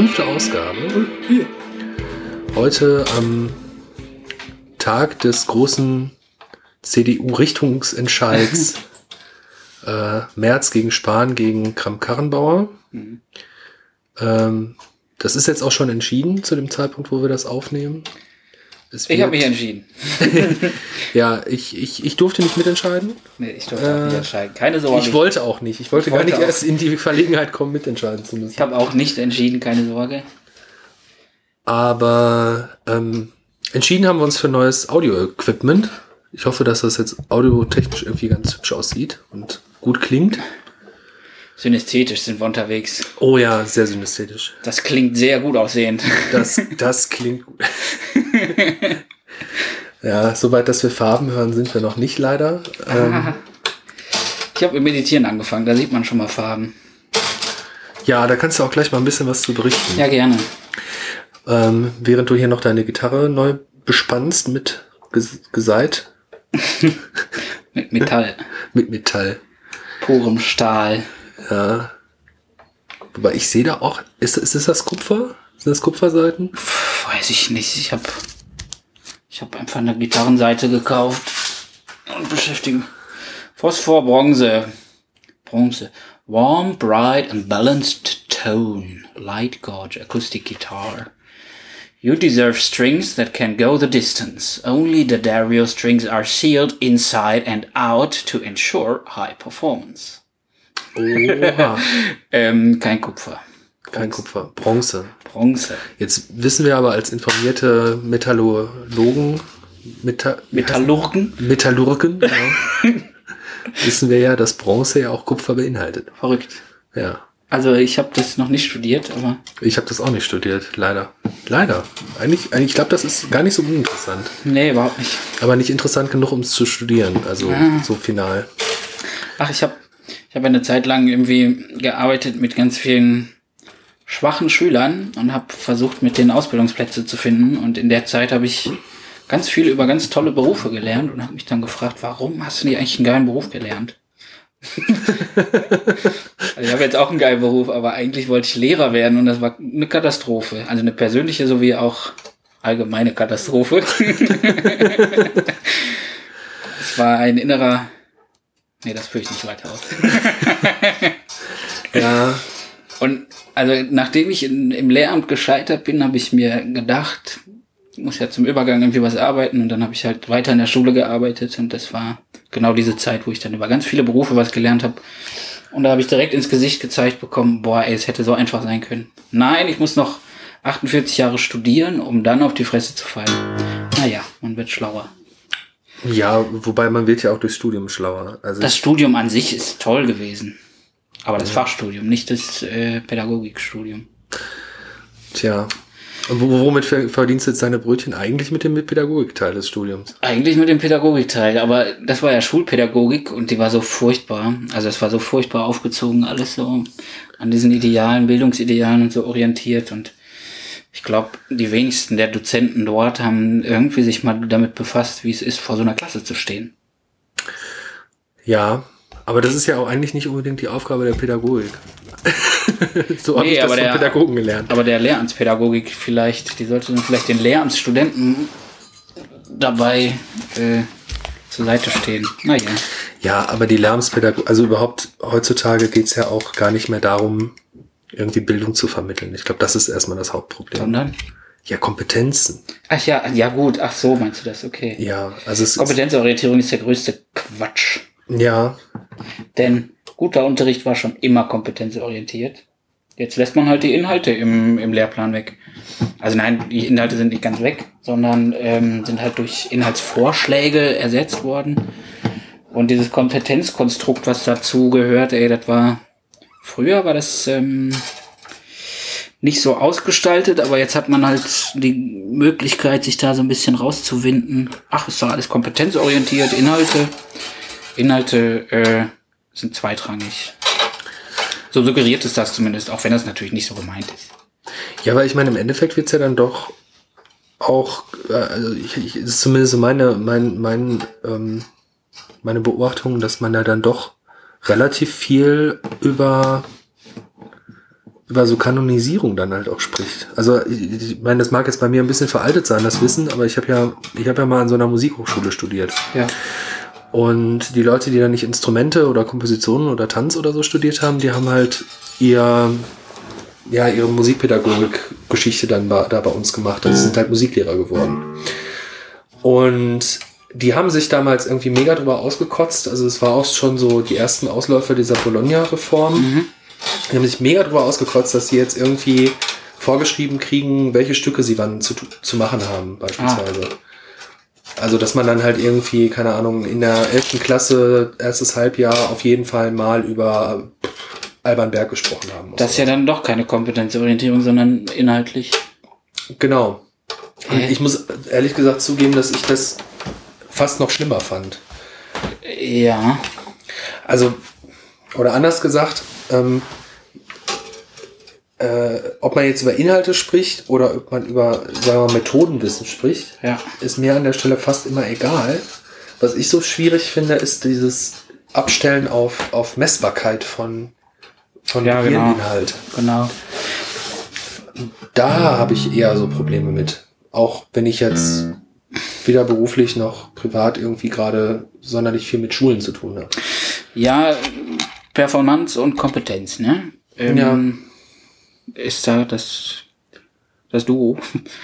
fünfte Ausgabe. Heute am Tag des großen CDU-Richtungsentscheids äh, März gegen Spahn gegen Kram-Karrenbauer. Mhm. Ähm, das ist jetzt auch schon entschieden zu dem Zeitpunkt, wo wir das aufnehmen. Ich habe mich entschieden. Ja, ich, ich, ich durfte nicht mitentscheiden. Nee, ich durfte auch Äh, nicht entscheiden. Keine Sorge. Ich wollte auch nicht. Ich wollte Ich gar wollte nicht auch. erst in die Verlegenheit kommen, mitentscheiden zu müssen. ich habe auch nicht entschieden, keine Sorge. Aber ähm, entschieden haben wir uns für neues Audio-Equipment. Ich hoffe, dass das jetzt audiotechnisch irgendwie ganz hübsch aussieht und gut klingt. Synästhetisch sind wir unterwegs. Oh ja, sehr synästhetisch. Das klingt sehr gut aussehend. Das, das klingt gut. ja, soweit, dass wir Farben hören, sind wir noch nicht leider. Ähm, Ich habe mit Meditieren angefangen, da sieht man schon mal Farben. ja, da kannst du auch gleich mal ein bisschen was zu berichten. Ja, gerne. Ähm, während du hier noch deine Gitarre neu bespannst mit Ges Geseit, Mit Metall. mit Metall. Purem Stahl. Ja. Wobei ich sehe da auch, ist, ist, ist das Kupfer? Sind das Kupferseiten? Pff, weiß ich nicht. Ich habe ich hab einfach eine Gitarrenseite gekauft und beschäftige. Phosphor, Bronze. Bronze. Warm, bright and balanced tone. Light gauge acoustic guitar. You deserve strings that can go the distance. Only the Dario strings are sealed inside and out to ensure high performance. Oha. Ähm, kein Kupfer. Kein Kupfer. Bronze. Bronze. Jetzt wissen wir aber als informierte Metallurgen, Meta Metallurgen. Metallurgen, genau, wissen wir ja, dass Bronze ja auch Kupfer beinhaltet. Verrückt. Ja. Also ich habe das noch nicht studiert, aber Ich habe das auch nicht studiert, leider. Leider. Eigentlich, eigentlich ich glaube, das ist gar nicht so uninteressant. nee, überhaupt nicht. Aber nicht interessant genug, um es zu studieren. Also so final. Ach, ich habe ich hab eine Zeit lang irgendwie gearbeitet mit ganz vielen schwachen Schülern und habe versucht, mit denen Ausbildungsplätze zu finden. Und in der Zeit habe ich ganz viel über ganz tolle Berufe gelernt und habe mich dann gefragt, warum hast du nicht eigentlich einen geilen Beruf gelernt? also ich habe jetzt auch einen geilen Beruf, aber eigentlich wollte ich Lehrer werden und das war eine Katastrophe. Also eine persönliche sowie auch allgemeine Katastrophe. es war ein innerer Nee, das führe ich nicht weiter aus. Ja, Und also nachdem ich in, im Lehramt gescheitert bin, habe ich mir gedacht, ich muss ja zum Übergang irgendwie was arbeiten und dann habe ich halt weiter in der Schule gearbeitet und das war genau diese Zeit, wo ich dann über ganz viele Berufe was gelernt habe. Und da habe ich direkt ins Gesicht gezeigt bekommen, boah, ey, es hätte so einfach sein können. Nein, ich muss noch 48 Jahre studieren, um dann auf die Fresse zu fallen. Naja, man wird schlauer. Ja, wobei man wird ja auch durchs Studium schlauer. Also Das Studium an sich ist toll gewesen. Aber das Fachstudium, nicht das äh, Pädagogikstudium. Tja. Und wo- womit ver- verdienst du jetzt deine Brötchen? Eigentlich mit dem Pädagogikteil des Studiums. Eigentlich mit dem Pädagogikteil, aber das war ja Schulpädagogik und die war so furchtbar. Also es war so furchtbar aufgezogen, alles so an diesen Idealen, Bildungsidealen und so orientiert. Und ich glaube, die wenigsten der Dozenten dort haben irgendwie sich mal damit befasst, wie es ist, vor so einer Klasse zu stehen. Ja, aber das ist ja auch eigentlich nicht unbedingt die Aufgabe der Pädagogik. so habe Nee, ich das aber von der- Pädagogen gelernt. Aber der Lehramtspädagogik vielleicht, die sollte dann vielleicht den Lehramtsstudenten dabei äh, zur Seite stehen. Naja. Ja, aber die Lärmspädagogik, also überhaupt heutzutage geht's ja auch gar nicht mehr darum, irgendwie Bildung zu vermitteln. Ich glaube, das ist erstmal das Hauptproblem. Sondern? Ja, Kompetenzen. Ach ja, ja gut, ach so meinst du das, okay. Ja, also es ist, Kompetenzorientierung ist der größte Quatsch. ja, Denn guter Unterricht war schon immer kompetenzorientiert. Jetzt lässt man halt die Inhalte im, im Lehrplan weg. Also nein, die Inhalte sind nicht ganz weg, sondern ähm, sind halt durch Inhaltsvorschläge ersetzt worden. Und dieses Kompetenzkonstrukt, was dazu gehört, ey, das war früher war das ähm, nicht so ausgestaltet, aber jetzt hat man halt die Möglichkeit, sich da so ein bisschen rauszuwinden. Ach, ist doch alles kompetenzorientiert, Inhalte. Inhalte äh, sind zweitrangig. So suggeriert es das zumindest, auch wenn das natürlich nicht so gemeint ist. Ja, aber ich meine, im Endeffekt wird's ja dann doch auch, äh, also ich, ich, ist zumindest meine, mein, mein, ähm, meine Beobachtung, dass man da dann doch relativ viel über über so Kanonisierung dann halt auch spricht. Also ich, meine, das mag jetzt bei mir ein bisschen veraltet sein, das Wissen, aber ich habe ja, ich habe ja mal an so einer Musikhochschule studiert. Ja. Und die Leute, die da nicht Instrumente oder Kompositionen oder Tanz oder so studiert haben, die haben halt ihr, ja, ihre Musikpädagogik-Geschichte dann da bei uns gemacht. Also sind halt Musiklehrer geworden. Und die haben sich damals irgendwie mega drüber ausgekotzt. Also es war auch schon so die ersten Ausläufer dieser Bologna-Reform. Die haben sich mega drüber ausgekotzt, dass sie jetzt irgendwie vorgeschrieben kriegen, welche Stücke sie wann zu, zu machen haben, beispielsweise. Also, dass man dann halt irgendwie, keine Ahnung, in der 11. Klasse, erstes Halbjahr auf jeden Fall mal über Alban Berg gesprochen haben muss. Das ist ja dann doch keine Kompetenzorientierung, sondern inhaltlich. Genau. Und ich muss ehrlich gesagt zugeben, dass ich das fast noch schlimmer fand. Ja. Also, oder anders gesagt, ähm, äh, ob man jetzt über Inhalte spricht oder ob man über, sagen wir mal, Methodenwissen spricht, Ja. ist mir an der Stelle fast immer egal. Was ich so schwierig finde, ist dieses Abstellen auf, auf Messbarkeit von, von Ja, genau. Gehirninhalt. Genau. Da habe ich eher so Probleme mit. Auch wenn ich jetzt weder beruflich noch privat irgendwie gerade sonderlich viel mit Schulen zu tun habe. Ja, Performance und Kompetenz, ne? Ähm, Ist da das, das Duo.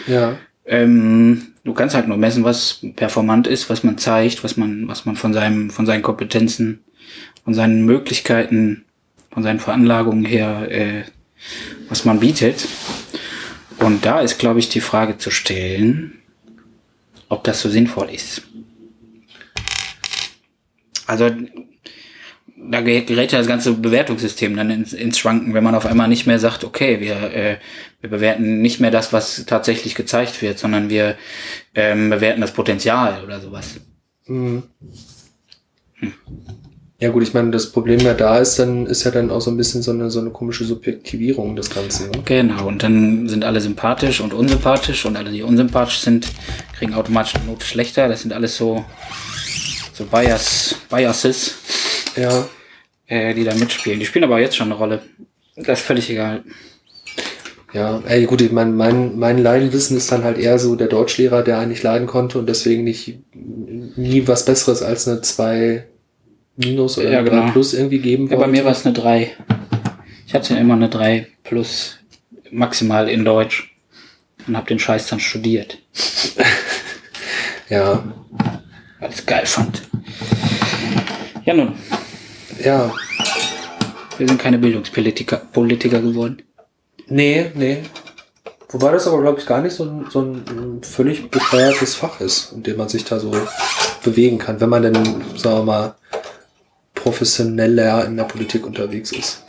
Ja. Ähm, du kannst halt nur messen, was performant ist, was man zeigt, was man, was man von seinem, von seinen Kompetenzen, von seinen Möglichkeiten, von seinen Veranlagungen her, äh, was man bietet. Und da ist, glaube ich, die Frage zu stellen, ob das so sinnvoll ist. Also, da ge- gerät ja das ganze Bewertungssystem dann ins, ins Schwanken, wenn man auf einmal nicht mehr sagt, okay, wir, äh, wir bewerten nicht mehr das, was tatsächlich gezeigt wird, sondern wir ähm, bewerten das Potenzial oder sowas. Mhm. Ja gut, ich meine, das Problem ja da ist, dann ist ja dann auch so ein bisschen so eine, so eine komische Subjektivierung des Ganzen. Ne? Genau, und dann sind alle sympathisch und unsympathisch und alle, die unsympathisch sind, kriegen automatisch eine Note schlechter. Das sind alles so, so Bias, Biases, Ja, äh, die da mitspielen. Die spielen aber jetzt schon eine Rolle. Das ist völlig egal. ja. Ey, gut, ich meine, mein, mein Leidenwissen ist dann halt eher so der Deutschlehrer, der eigentlich leiden konnte und deswegen nicht nie was Besseres als eine 2 Minus oder Ja, genau. 3 Plus irgendwie geben Ja, bei mir war es eine 3. Ich hatte immer eine 3 plus maximal in Deutsch und habe den Scheiß dann studiert, Ja, weil ich geil fand. Ja nun, ja. wir sind keine Bildungspolitiker Politiker geworden. Nee, nee. Wobei das aber, glaube ich, gar nicht so ein, so ein völlig bescheuertes Fach ist, in dem man sich da so bewegen kann, wenn man denn, sagen wir mal, professioneller in der Politik unterwegs ist.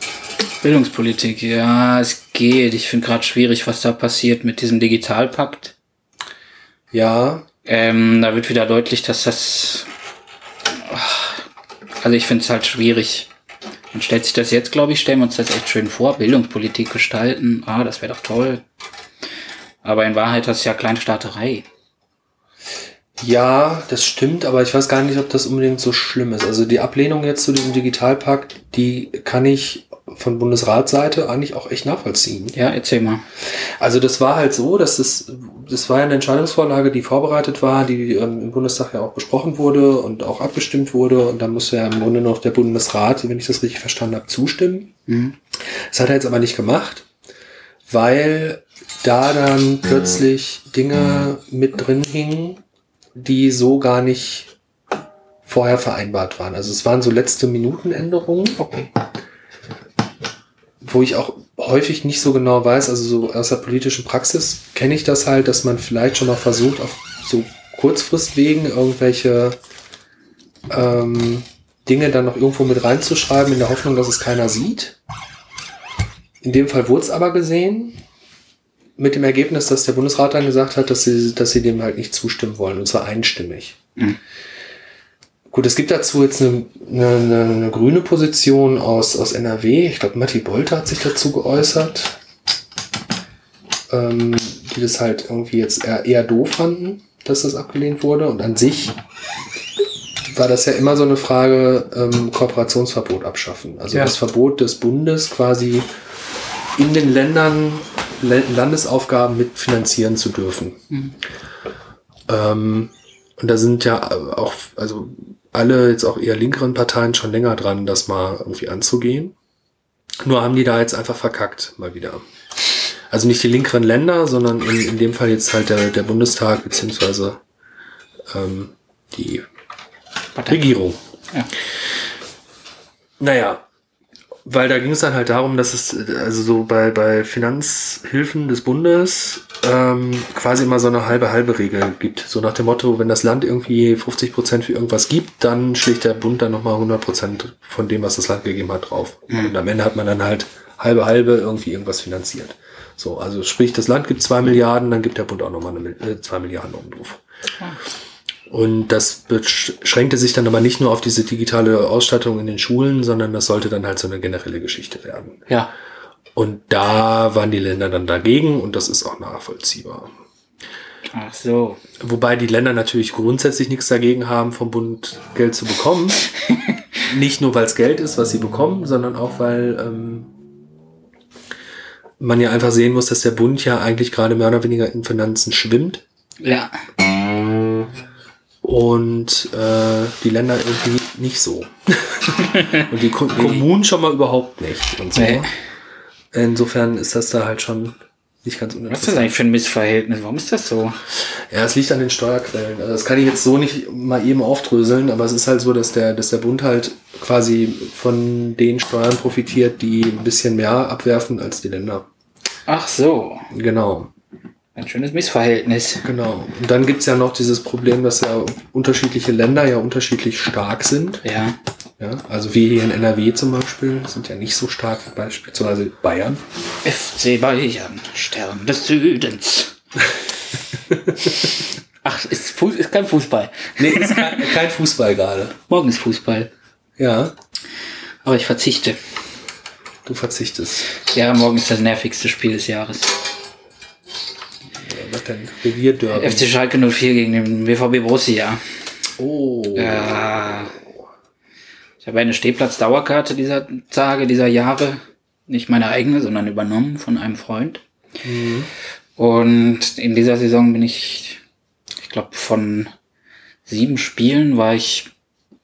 Bildungspolitik, ja, es geht. Ich finde gerade schwierig, was da passiert mit diesem Digitalpakt. Ja, Ähm, da wird wieder deutlich, dass das. Also ich finde es halt schwierig. Man stellt sich das jetzt, glaube ich, stellen wir uns das echt schön vor. Bildungspolitik gestalten. Ah, das wäre doch toll. Aber in Wahrheit das ist ja Kleinstaaterei. Ja, das stimmt, aber ich weiß gar nicht, ob das unbedingt so schlimm ist. Also die Ablehnung jetzt zu diesem Digitalpakt, die kann ich von Bundesratsseite eigentlich auch echt nachvollziehen. Ja, erzähl mal. Also das war halt so, dass das, das war ja eine Entscheidungsvorlage, die vorbereitet war, die ähm, im Bundestag ja auch besprochen wurde und auch abgestimmt wurde. Und dann musste ja im Grunde noch der Bundesrat, wenn ich das richtig verstanden habe, zustimmen. Mhm. Das hat er jetzt aber nicht gemacht, weil da dann plötzlich Dinge mit drin hingen, die so gar nicht vorher vereinbart waren. Also es waren so letzte Minutenänderungen Okay. wo ich auch häufig nicht so genau weiß, also so aus der politischen Praxis kenne ich das halt, dass man vielleicht schon mal versucht, auf so Kurzfristwegen irgendwelche ähm, Dinge dann noch irgendwo mit reinzuschreiben, in der Hoffnung, dass es keiner sieht. In dem Fall wurde es aber gesehen, mit dem Ergebnis, dass der Bundesrat dann gesagt hat, dass sie, dass sie dem halt nicht zustimmen wollen, und zwar einstimmig. Mhm. Gut, es gibt dazu jetzt eine, eine, eine, eine grüne Position aus, aus NRW. Ich glaube, Matti Bolte hat sich dazu geäußert. Ähm, die das halt irgendwie jetzt eher, eher doof fanden, dass das abgelehnt wurde. Und an sich war das ja immer so eine Frage, ähm, Kooperationsverbot abschaffen. Also Ja. das Verbot des Bundes quasi in den Ländern Landesaufgaben mitfinanzieren zu dürfen. Ähm, und da sind ja auch, also alle jetzt auch eher linkeren Parteien schon länger dran, das mal irgendwie anzugehen. Nur haben die da jetzt einfach verkackt, mal wieder. Also nicht die linkeren Länder, sondern in, in dem Fall jetzt halt der, der Bundestag beziehungsweise ähm, die Partei. Regierung. Ja. Naja, weil da ging es dann halt darum, dass es also so bei, bei Finanzhilfen des Bundes ähm, quasi immer so eine halbe halbe Regel gibt. So nach dem Motto, wenn das Land irgendwie 50 Prozent für irgendwas gibt, dann schlägt der Bund dann nochmal 100 Prozent von dem, was das Land gegeben hat, drauf. Und am Ende hat man dann halt halbe halbe irgendwie irgendwas finanziert. So, also sprich, das Land gibt zwei Milliarden, dann gibt der Bund auch nochmal eine, äh, zwei Milliarden oben drauf. Und das beschränkte sich dann aber nicht nur auf diese digitale Ausstattung in den Schulen, sondern das sollte dann halt so eine generelle Geschichte werden. Ja. Und da waren die Länder dann dagegen und das ist auch nachvollziehbar. Ach so. Wobei die Länder natürlich grundsätzlich nichts dagegen haben, vom Bund Geld zu bekommen. Nicht nur, weil es Geld ist, was sie bekommen, sondern auch, weil ähm, man ja einfach sehen muss, dass der Bund ja eigentlich gerade mehr oder weniger in Finanzen schwimmt Ja. Und äh, die Länder irgendwie nicht so. und die Ko Kommunen schon mal überhaupt nicht und so. Nee. Insofern ist das da halt schon nicht ganz Was ist das eigentlich für ein Missverhältnis? Warum ist das so? Ja, es liegt an den Steuerquellen. Also das kann ich jetzt so nicht mal eben aufdröseln, aber es ist halt so, dass der, dass der Bund halt quasi von den Steuern profitiert, die ein bisschen mehr abwerfen als die Länder. Ach so. Genau, Ein schönes Missverhältnis. genau. Und dann gibt's ja noch dieses Problem, dass ja unterschiedliche Länder ja unterschiedlich stark sind. Ja. Ja, also wir hier in NRW zum Beispiel sind ja nicht so stark wie beispielsweise Bayern. FC Bayern, Stern des Südens. Ach, ist, Fuß, ist kein Fußball. Nee, ist kein, kein Fußball gerade. Morgen ist Fußball. Ja, Aber ich verzichte. du verzichtest. Ja, morgen ist das nervigste Spiel des Jahres. Was denn? Revierderby. FC Schalke 04 gegen den BVB Borussia. Oh. Ja. Ich habe eine Stehplatz-Dauerkarte dieser Tage, dieser Jahre. Nicht meine eigene, sondern übernommen von einem Freund. Und in dieser Saison bin ich, ich glaube, von sieben Spielen war ich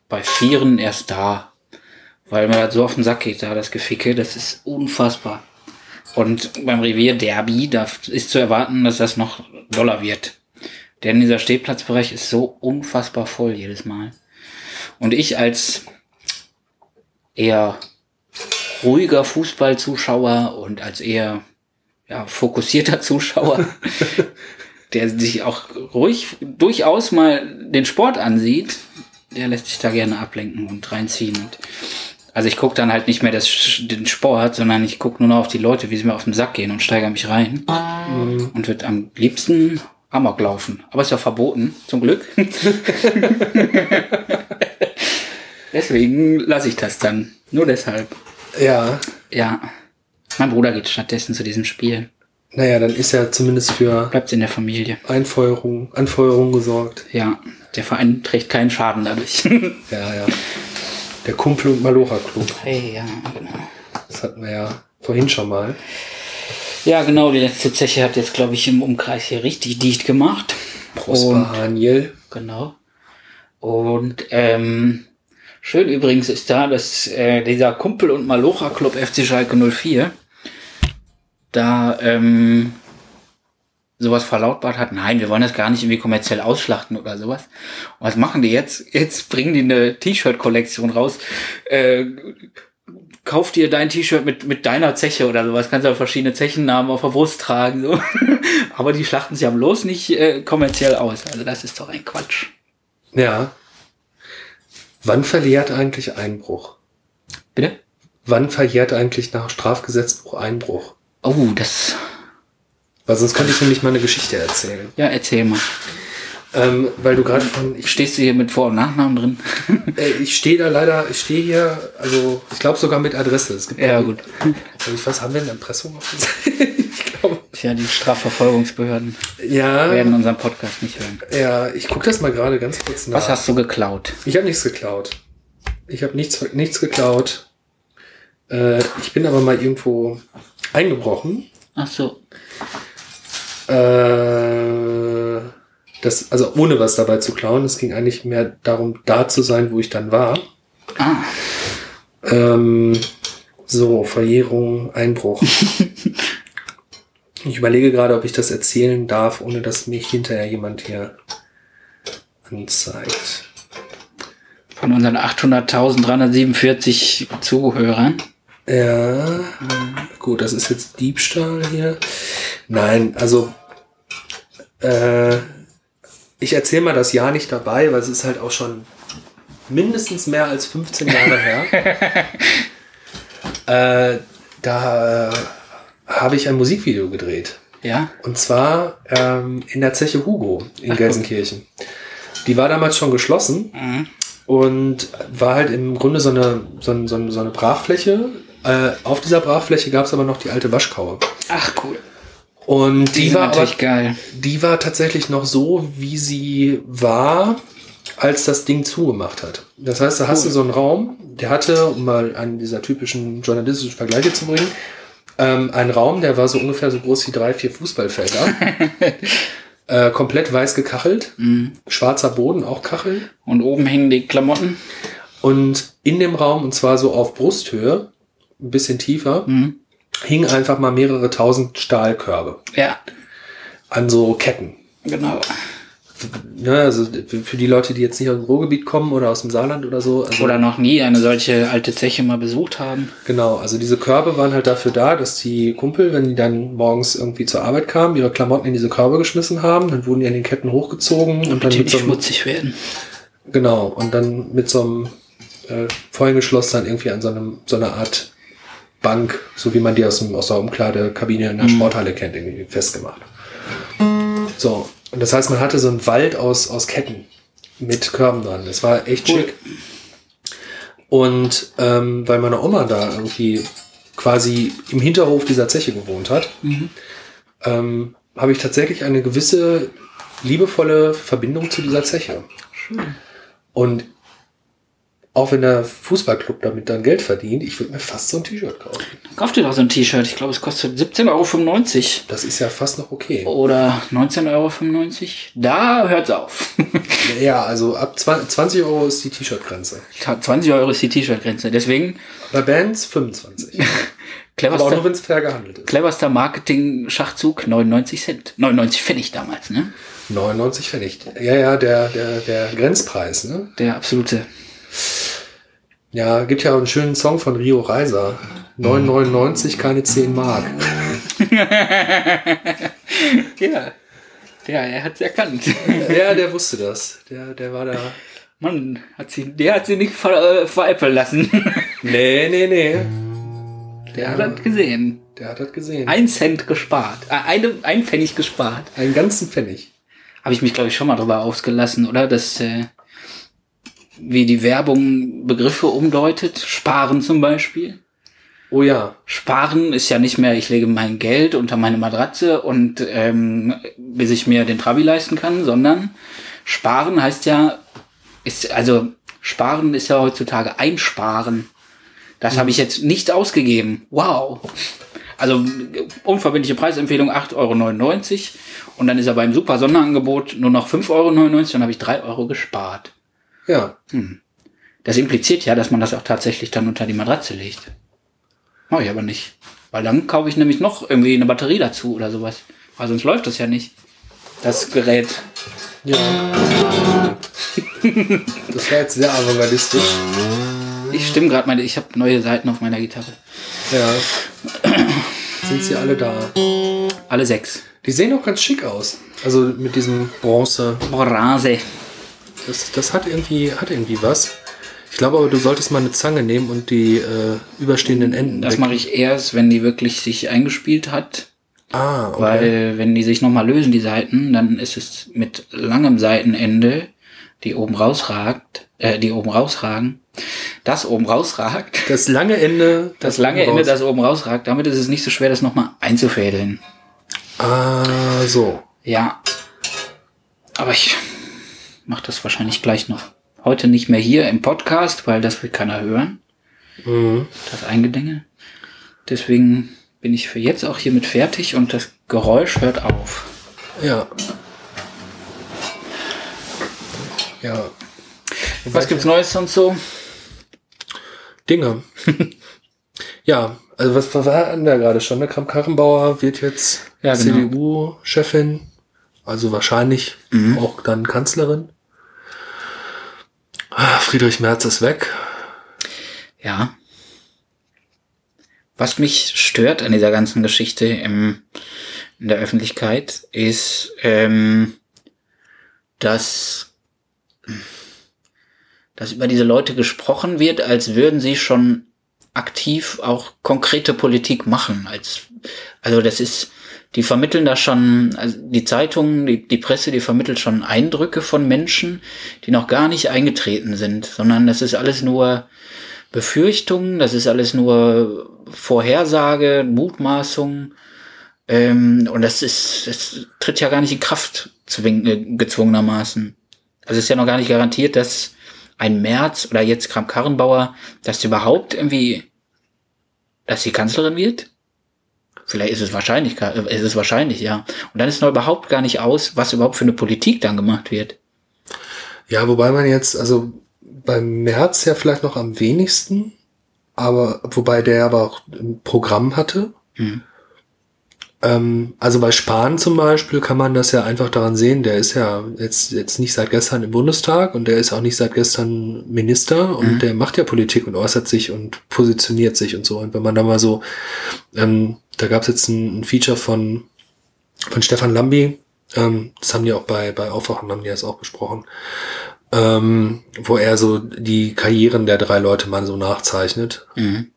bei vieren erst da. Weil mir das so auf den Sack geht, da das Geficke, das ist unfassbar. Und beim Revier Derby, da ist zu erwarten, dass das noch doller wird. Denn dieser Stehplatzbereich ist so unfassbar voll jedes Mal. Und ich als eher ruhiger Fußballzuschauer und als eher ja, fokussierter Zuschauer, der sich auch ruhig durchaus mal den Sport ansieht, der lässt sich da gerne ablenken und reinziehen. Und also ich gucke dann halt nicht mehr das, den Sport, sondern ich gucke nur noch auf die Leute, wie sie mir auf den Sack gehen und steigere mich rein. Und wird am liebsten Amok laufen. Aber ist ja verboten, zum Glück. Deswegen lasse ich das dann. Nur deshalb. Ja, Ja. Mein Bruder geht stattdessen zu diesem Spiel. naja, dann ist ja zumindest für Bleibt in der Familie. Einfeuerung, Anfeuerung gesorgt. Ja. Der Verein trägt keinen Schaden dadurch. Ja, ja. Der Kumpel und Malocha Club. hey, ja, genau. Das hatten wir ja vorhin schon mal. Ja, genau. Die letzte Zeche hat jetzt, glaube ich, im Umkreis hier richtig dicht gemacht. Prosper Haniel. Genau. Und ähm, schön übrigens ist da, dass äh, dieser Kumpel und Malocha Club FC Schalke 04 da ähm, sowas verlautbart hat. Nein, wir wollen das gar nicht irgendwie kommerziell ausschlachten oder sowas. Und was machen die jetzt? Jetzt bringen die eine T-Shirt-Kollektion raus. Äh, kauf dir dein T-Shirt mit, mit deiner Zeche oder sowas. Kannst ja verschiedene Zechennamen auf der Brust tragen. So. Aber die schlachten sich ja bloß nicht äh, kommerziell aus. Also das ist doch ein Quatsch. Ja. Wann verjährt eigentlich Einbruch? Bitte? Wann verjährt eigentlich nach Strafgesetzbuch Einbruch? Oh, das. Weil sonst könnte ich nämlich mal eine Geschichte erzählen. Ja, erzähl mal. Ähm, weil du gerade von, ich, Stehst du hier mit Vor- und Nachnamen drin? äh, ich stehe da leider, ich stehe hier, also ich glaube sogar mit Adresse. Es gibt ja, gut. Ich weiß, haben wir ein Impressum auf? Ich glaube. Tja, die Strafverfolgungsbehörden Ja, werden unseren Podcast nicht hören. ja, ich gucke das mal gerade ganz kurz nach. Was hast du geklaut? Ich habe nichts geklaut. Ich habe nichts, nichts geklaut. Äh, ich bin aber mal irgendwo. eingebrochen. Ach so. Äh, das, also ohne was dabei zu klauen. Es ging eigentlich mehr darum, da zu sein, wo ich dann war. Ah. Ähm, so, Verjährung, Einbruch. ich überlege gerade, ob ich das erzählen darf, ohne dass mich hinterher jemand hier anzeigt. Von unseren 800.347 Zuhörern. Ja, gut, das ist jetzt Diebstahl hier. Nein, also äh, ich erzähle mal das Jahr nicht dabei, weil es ist halt auch schon mindestens mehr als 15 Jahre her. äh, da äh, habe ich ein Musikvideo gedreht. Ja. Und zwar ähm, in der Zeche Hugo in Gelsenkirchen. Die war damals schon geschlossen Mhm. und war halt im Grunde so eine, so eine, so eine Brachfläche. Äh, auf dieser Brachfläche gab es aber noch die alte Waschkaue. Ach cool. Und Die, die, war aber, natürlich geil. die war tatsächlich noch so, wie sie war, als das Ding zugemacht hat. Das heißt, da hast du so einen Raum, der hatte, um mal einen dieser typischen journalistischen Vergleiche zu bringen, ähm, einen Raum, der war so ungefähr so groß wie drei, vier Fußballfelder. äh, komplett weiß gekachelt, schwarzer Boden, auch Kachel. Und oben hängen die Klamotten. Und in dem Raum, und zwar so auf Brusthöhe, ein bisschen tiefer, Mhm. hingen einfach mal mehrere tausend Stahlkörbe Ja, an so Ketten. genau. Ne, also für die Leute, die jetzt nicht aus dem Ruhrgebiet kommen oder aus dem Saarland oder so. Also Oder noch nie eine solche alte Zeche mal besucht haben. Genau, also diese Körbe waren halt dafür da, dass die Kumpel, wenn die dann morgens irgendwie zur Arbeit kamen, ihre Klamotten in diese Körbe geschmissen haben, dann wurden die an den Ketten hochgezogen und dann Damit die mit so einem, schmutzig werden. genau, und dann mit so einem äh, Vorhängeschloss dann irgendwie an so einem, so einer Art Bank, so wie man die aus, dem, aus der Umkleidekabine in der Sporthalle kennt, irgendwie festgemacht. So, und das heißt, man hatte so einen Wald aus, aus Ketten mit Körben dran. Das war echt Cool. schick. Und ähm, weil meine Oma da irgendwie quasi im Hinterhof dieser Zeche gewohnt hat, ähm, habe ich tatsächlich eine gewisse liebevolle Verbindung zu dieser Zeche. Und auch wenn der Fußballclub damit dann Geld verdient, ich würde mir fast so ein T-Shirt kaufen. Kauf dir doch so ein T-Shirt. Ich glaube, es kostet 17,95 Euro. Das ist ja fast noch okay. Oder 19,95 Euro. Da hört's auf. Ja, also ab 20 20 Euro ist die T-Shirt-Grenze. 20 Euro ist die T-Shirt-Grenze. Deswegen Bei Bands 25. Aber auch cleverster, nur, wenn es fair gehandelt ist. cleverster Marketing-Schachzug 99 Cent. 99 Pfennig damals, ne? 99 Pfennig. Ja, ja, der, der, der Grenzpreis, ne? Der absolute. Ja, gibt ja auch einen schönen Song von Rio Reiser. 9,99, keine 10 Mark. Ja. Ja, er hat's erkannt. Ja, der wusste das. Der, der war da. Mann, hat sie, der hat sie nicht ver, äh, veräppeln lassen. Nee, nee, nee. Der hat das gesehen. Der hat das gesehen. Ein Cent gespart. Äh, eine, ein Pfennig gespart. Einen ganzen Pfennig. Habe ich mich, glaube ich, schon mal drüber ausgelassen, oder? Dass, äh, wie die Werbung Begriffe umdeutet. Sparen zum Beispiel. Oh ja. Sparen ist ja nicht mehr, ich lege mein Geld unter meine Matratze und ähm, bis ich mir den Trabi leisten kann, sondern Sparen heißt ja, ist, also Sparen ist ja heutzutage einsparen. Das habe ich jetzt nicht ausgegeben. Wow. Also unverbindliche Preisempfehlung 8,99 Euro und dann ist er beim super Sonderangebot nur noch 5,99 Euro, dann habe ich 3 Euro gespart. Ja. Das impliziert ja, dass man das auch tatsächlich dann unter die Matratze legt. Mach ich aber nicht. Weil dann kaufe ich nämlich noch irgendwie eine Batterie dazu oder sowas. Weil sonst läuft das ja nicht. Das Gerät. Ja. Das war jetzt sehr avantgardistisch. Ich stimme gerade meine, ich habe neue Seiten auf meiner Gitarre. Ja. Sind sie alle da? Alle sechs. Die sehen auch ganz schick aus. Also mit diesem Bronze. Bronze. Das, das hat irgendwie, hat irgendwie was. Ich glaube aber, du solltest mal eine Zange nehmen und die äh, überstehenden Enden. Das mache ich erst, wenn die wirklich sich eingespielt hat. Ah, okay. Weil wenn die sich nochmal lösen, die Seiten, dann ist es mit langem Seitenende, die oben rausragt, äh, die oben rausragen, das oben rausragt, das lange Ende. das lange oben Ende, raus- das oben rausragt, damit ist es nicht so schwer, das nochmal einzufädeln. Ah, so. Ja. Aber ich mache das wahrscheinlich gleich noch. Heute nicht mehr hier im Podcast, weil das will keiner hören. Mhm. Das Eingedänge. Deswegen bin ich für jetzt auch hiermit fertig und das Geräusch hört auf. Ja. Ja. Was gibt's Neues sonst so? Dinge. ja, also was was war denn da gerade schon? Ne? Kramp-Karrenbauer wird jetzt Ja, genau. CDU-Chefin, also wahrscheinlich auch dann Kanzlerin. Ah, Friedrich Merz ist weg. Ja. Was mich stört an dieser ganzen Geschichte im, in der Öffentlichkeit ist, ähm, dass, dass über diese Leute gesprochen wird, als würden sie schon aktiv auch konkrete Politik machen. Als, also das ist, die vermitteln da schon, also die Zeitungen, die, die Presse, die vermittelt schon Eindrücke von Menschen, die noch gar nicht eingetreten sind, sondern das ist alles nur Befürchtungen, das ist alles nur Vorhersage, Mutmaßung. Ähm, und das ist, das tritt ja gar nicht in Kraft zwing, äh, gezwungenermaßen. Also ist ja noch gar nicht garantiert, dass ein März oder jetzt Kramp-Karrenbauer, dass sie überhaupt irgendwie, dass sie Kanzlerin wird. Vielleicht ist es wahrscheinlich, äh, ist es wahrscheinlich, ja. Und dann ist noch überhaupt gar nicht aus, was überhaupt für eine Politik dann gemacht wird. Ja, wobei man jetzt, also beim März ja vielleicht noch am wenigsten, aber wobei der aber auch ein Programm hatte. Ähm, also bei Spahn zum Beispiel kann man das ja einfach daran sehen, der ist ja jetzt, jetzt nicht seit gestern im Bundestag und der ist auch nicht seit gestern Minister und der macht ja Politik und äußert sich und positioniert sich und so. Und wenn man da mal so, ähm, da gab es jetzt ein, ein Feature von, von Stefan Lambi, ähm, das haben die auch bei, bei Aufwachen, haben die das auch besprochen, ähm, wo er so die Karrieren der drei Leute mal so nachzeichnet.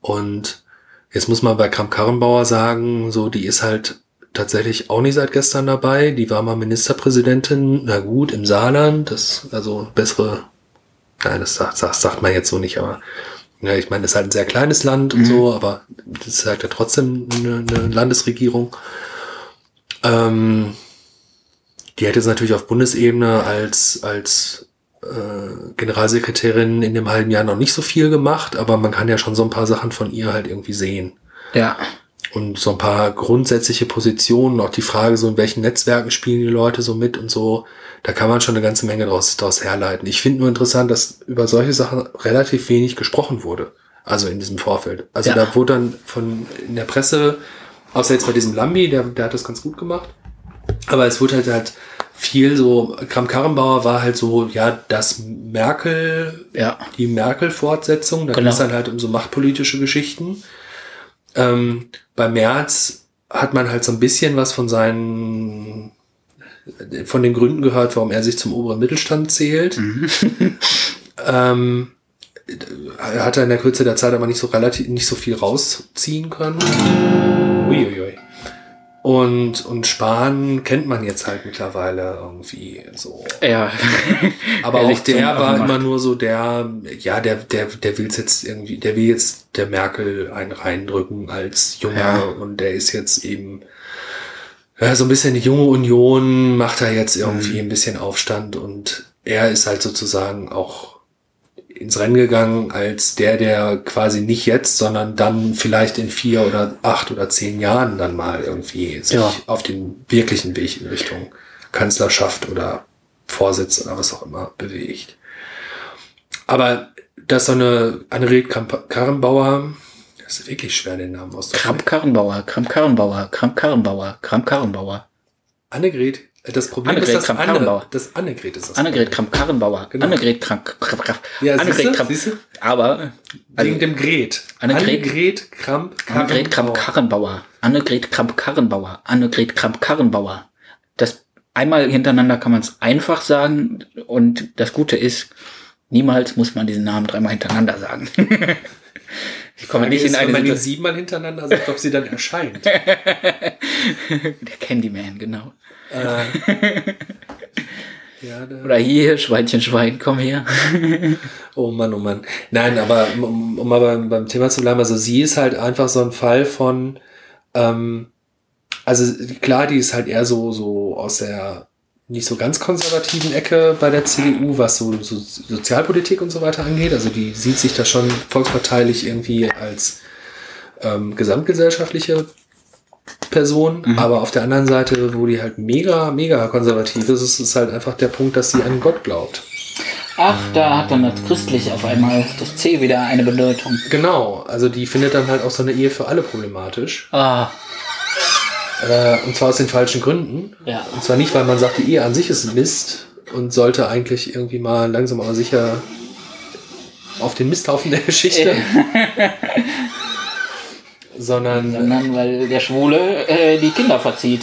Und jetzt muss man bei Kramp Karrenbauer sagen, so, die ist halt tatsächlich auch nicht seit gestern dabei. Die war mal Ministerpräsidentin, na gut, im Saarland, das, also bessere, nein, das sagt, sagt, sagt man jetzt so nicht, aber ja, ich meine, das ist halt ein sehr kleines Land und so, aber das ist halt ja trotzdem eine, eine Landesregierung. Ähm, die hat jetzt natürlich auf Bundesebene als, als äh, Generalsekretärin in dem halben Jahr noch nicht so viel gemacht, aber man kann ja schon so ein paar Sachen von ihr halt irgendwie sehen. Ja. Und so ein paar grundsätzliche Positionen, auch die Frage, so in welchen Netzwerken spielen die Leute so mit und so, da kann man schon eine ganze Menge daraus, daraus herleiten. Ich finde nur interessant, dass über solche Sachen relativ wenig gesprochen wurde. Also in diesem Vorfeld. Also Ja. da wurde dann von in der Presse, außer jetzt bei diesem Lambi, der, der hat das ganz gut gemacht. Aber es wurde halt halt viel so, Kram Karrenbauer war halt so, ja, das Merkel, Ja. die Merkel-Fortsetzung, da ging Genau. es dann halt um so machtpolitische Geschichten. Ähm, bei Merz hat man halt so ein bisschen was von seinen, von den Gründen gehört, warum er sich zum oberen Mittelstand zählt. ähm, er hat er in der Kürze der Zeit aber nicht so relativ, nicht so viel rausziehen können. Uiuiui. Und, und Spahn kennt man jetzt halt mittlerweile irgendwie so. Ja. Aber Er auch der war immer nur so der, ja, der, der, der will jetzt irgendwie, der will jetzt der Merkel einen reindrücken als Junger Ja. und der ist jetzt eben, ja, so ein bisschen die junge Union macht da jetzt Mhm. irgendwie ein bisschen Aufstand und er ist halt sozusagen auch ins Rennen gegangen als der, der quasi nicht jetzt, sondern dann vielleicht in vier oder acht oder zehn Jahren dann mal irgendwie sich Ja. auf den wirklichen Weg in Richtung Kanzlerschaft oder Vorsitz oder was auch immer bewegt. Aber dass so eine Annegret Karrenbauer, das ist wirklich schwer, den Namen auszusprechen. Kramp-Karrenbauer, Kramp-Karrenbauer, Kramp-Karrenbauer, Kramp-Karrenbauer. Annegret, das Problem Annegret ist, dass Anne, Kramp-Karrenbauer. das Annegret ist das. Annegret Kramp-Karrenbauer. Genau. Annegret Kramp Kramp Ja, Annegret Kramp? Aber also, Wegen dem Gret. Annegret- Annegret Kramp Annegret Kramp-Karrenbauer. Annegret Kramp-Karrenbauer. Annegret Kramp-Karrenbauer. Das einmal hintereinander kann man es einfach sagen und das Gute ist, niemals muss man diesen Namen dreimal hintereinander sagen. Ich komme nicht in wenn eine man ihn Situation. siebenmal hintereinander sagt, ob sie dann erscheint. Der Candyman, genau. ja, da- Oder hier, Schweinchen, Schwein, komm her. Oh Mann, oh Mann. Nein, aber um, um mal beim, beim Thema zu bleiben, also sie ist halt einfach so ein Fall von, ähm, also klar, die ist halt eher so, so aus der nicht so ganz konservativen Ecke bei der CDU, was so, so Sozialpolitik und so weiter angeht. Also die sieht sich da schon volksparteilich irgendwie als ähm, gesamtgesellschaftliche Person, aber auf der anderen Seite, wo die halt mega, mega konservativ ist, ist es halt einfach der Punkt, dass sie an Gott glaubt. Ach, da hat dann das Christliche auf einmal das C wieder eine Bedeutung. Genau, also die findet dann halt auch so eine Ehe für alle problematisch. Ah, Äh, und zwar aus den falschen Gründen. ja. Und zwar nicht, weil man sagt, die Ehe an sich ist Mist und sollte eigentlich irgendwie mal langsam aber sicher auf den Misthaufen der Geschichte. Sondern, Sondern weil der Schwule äh, die Kinder verzieht.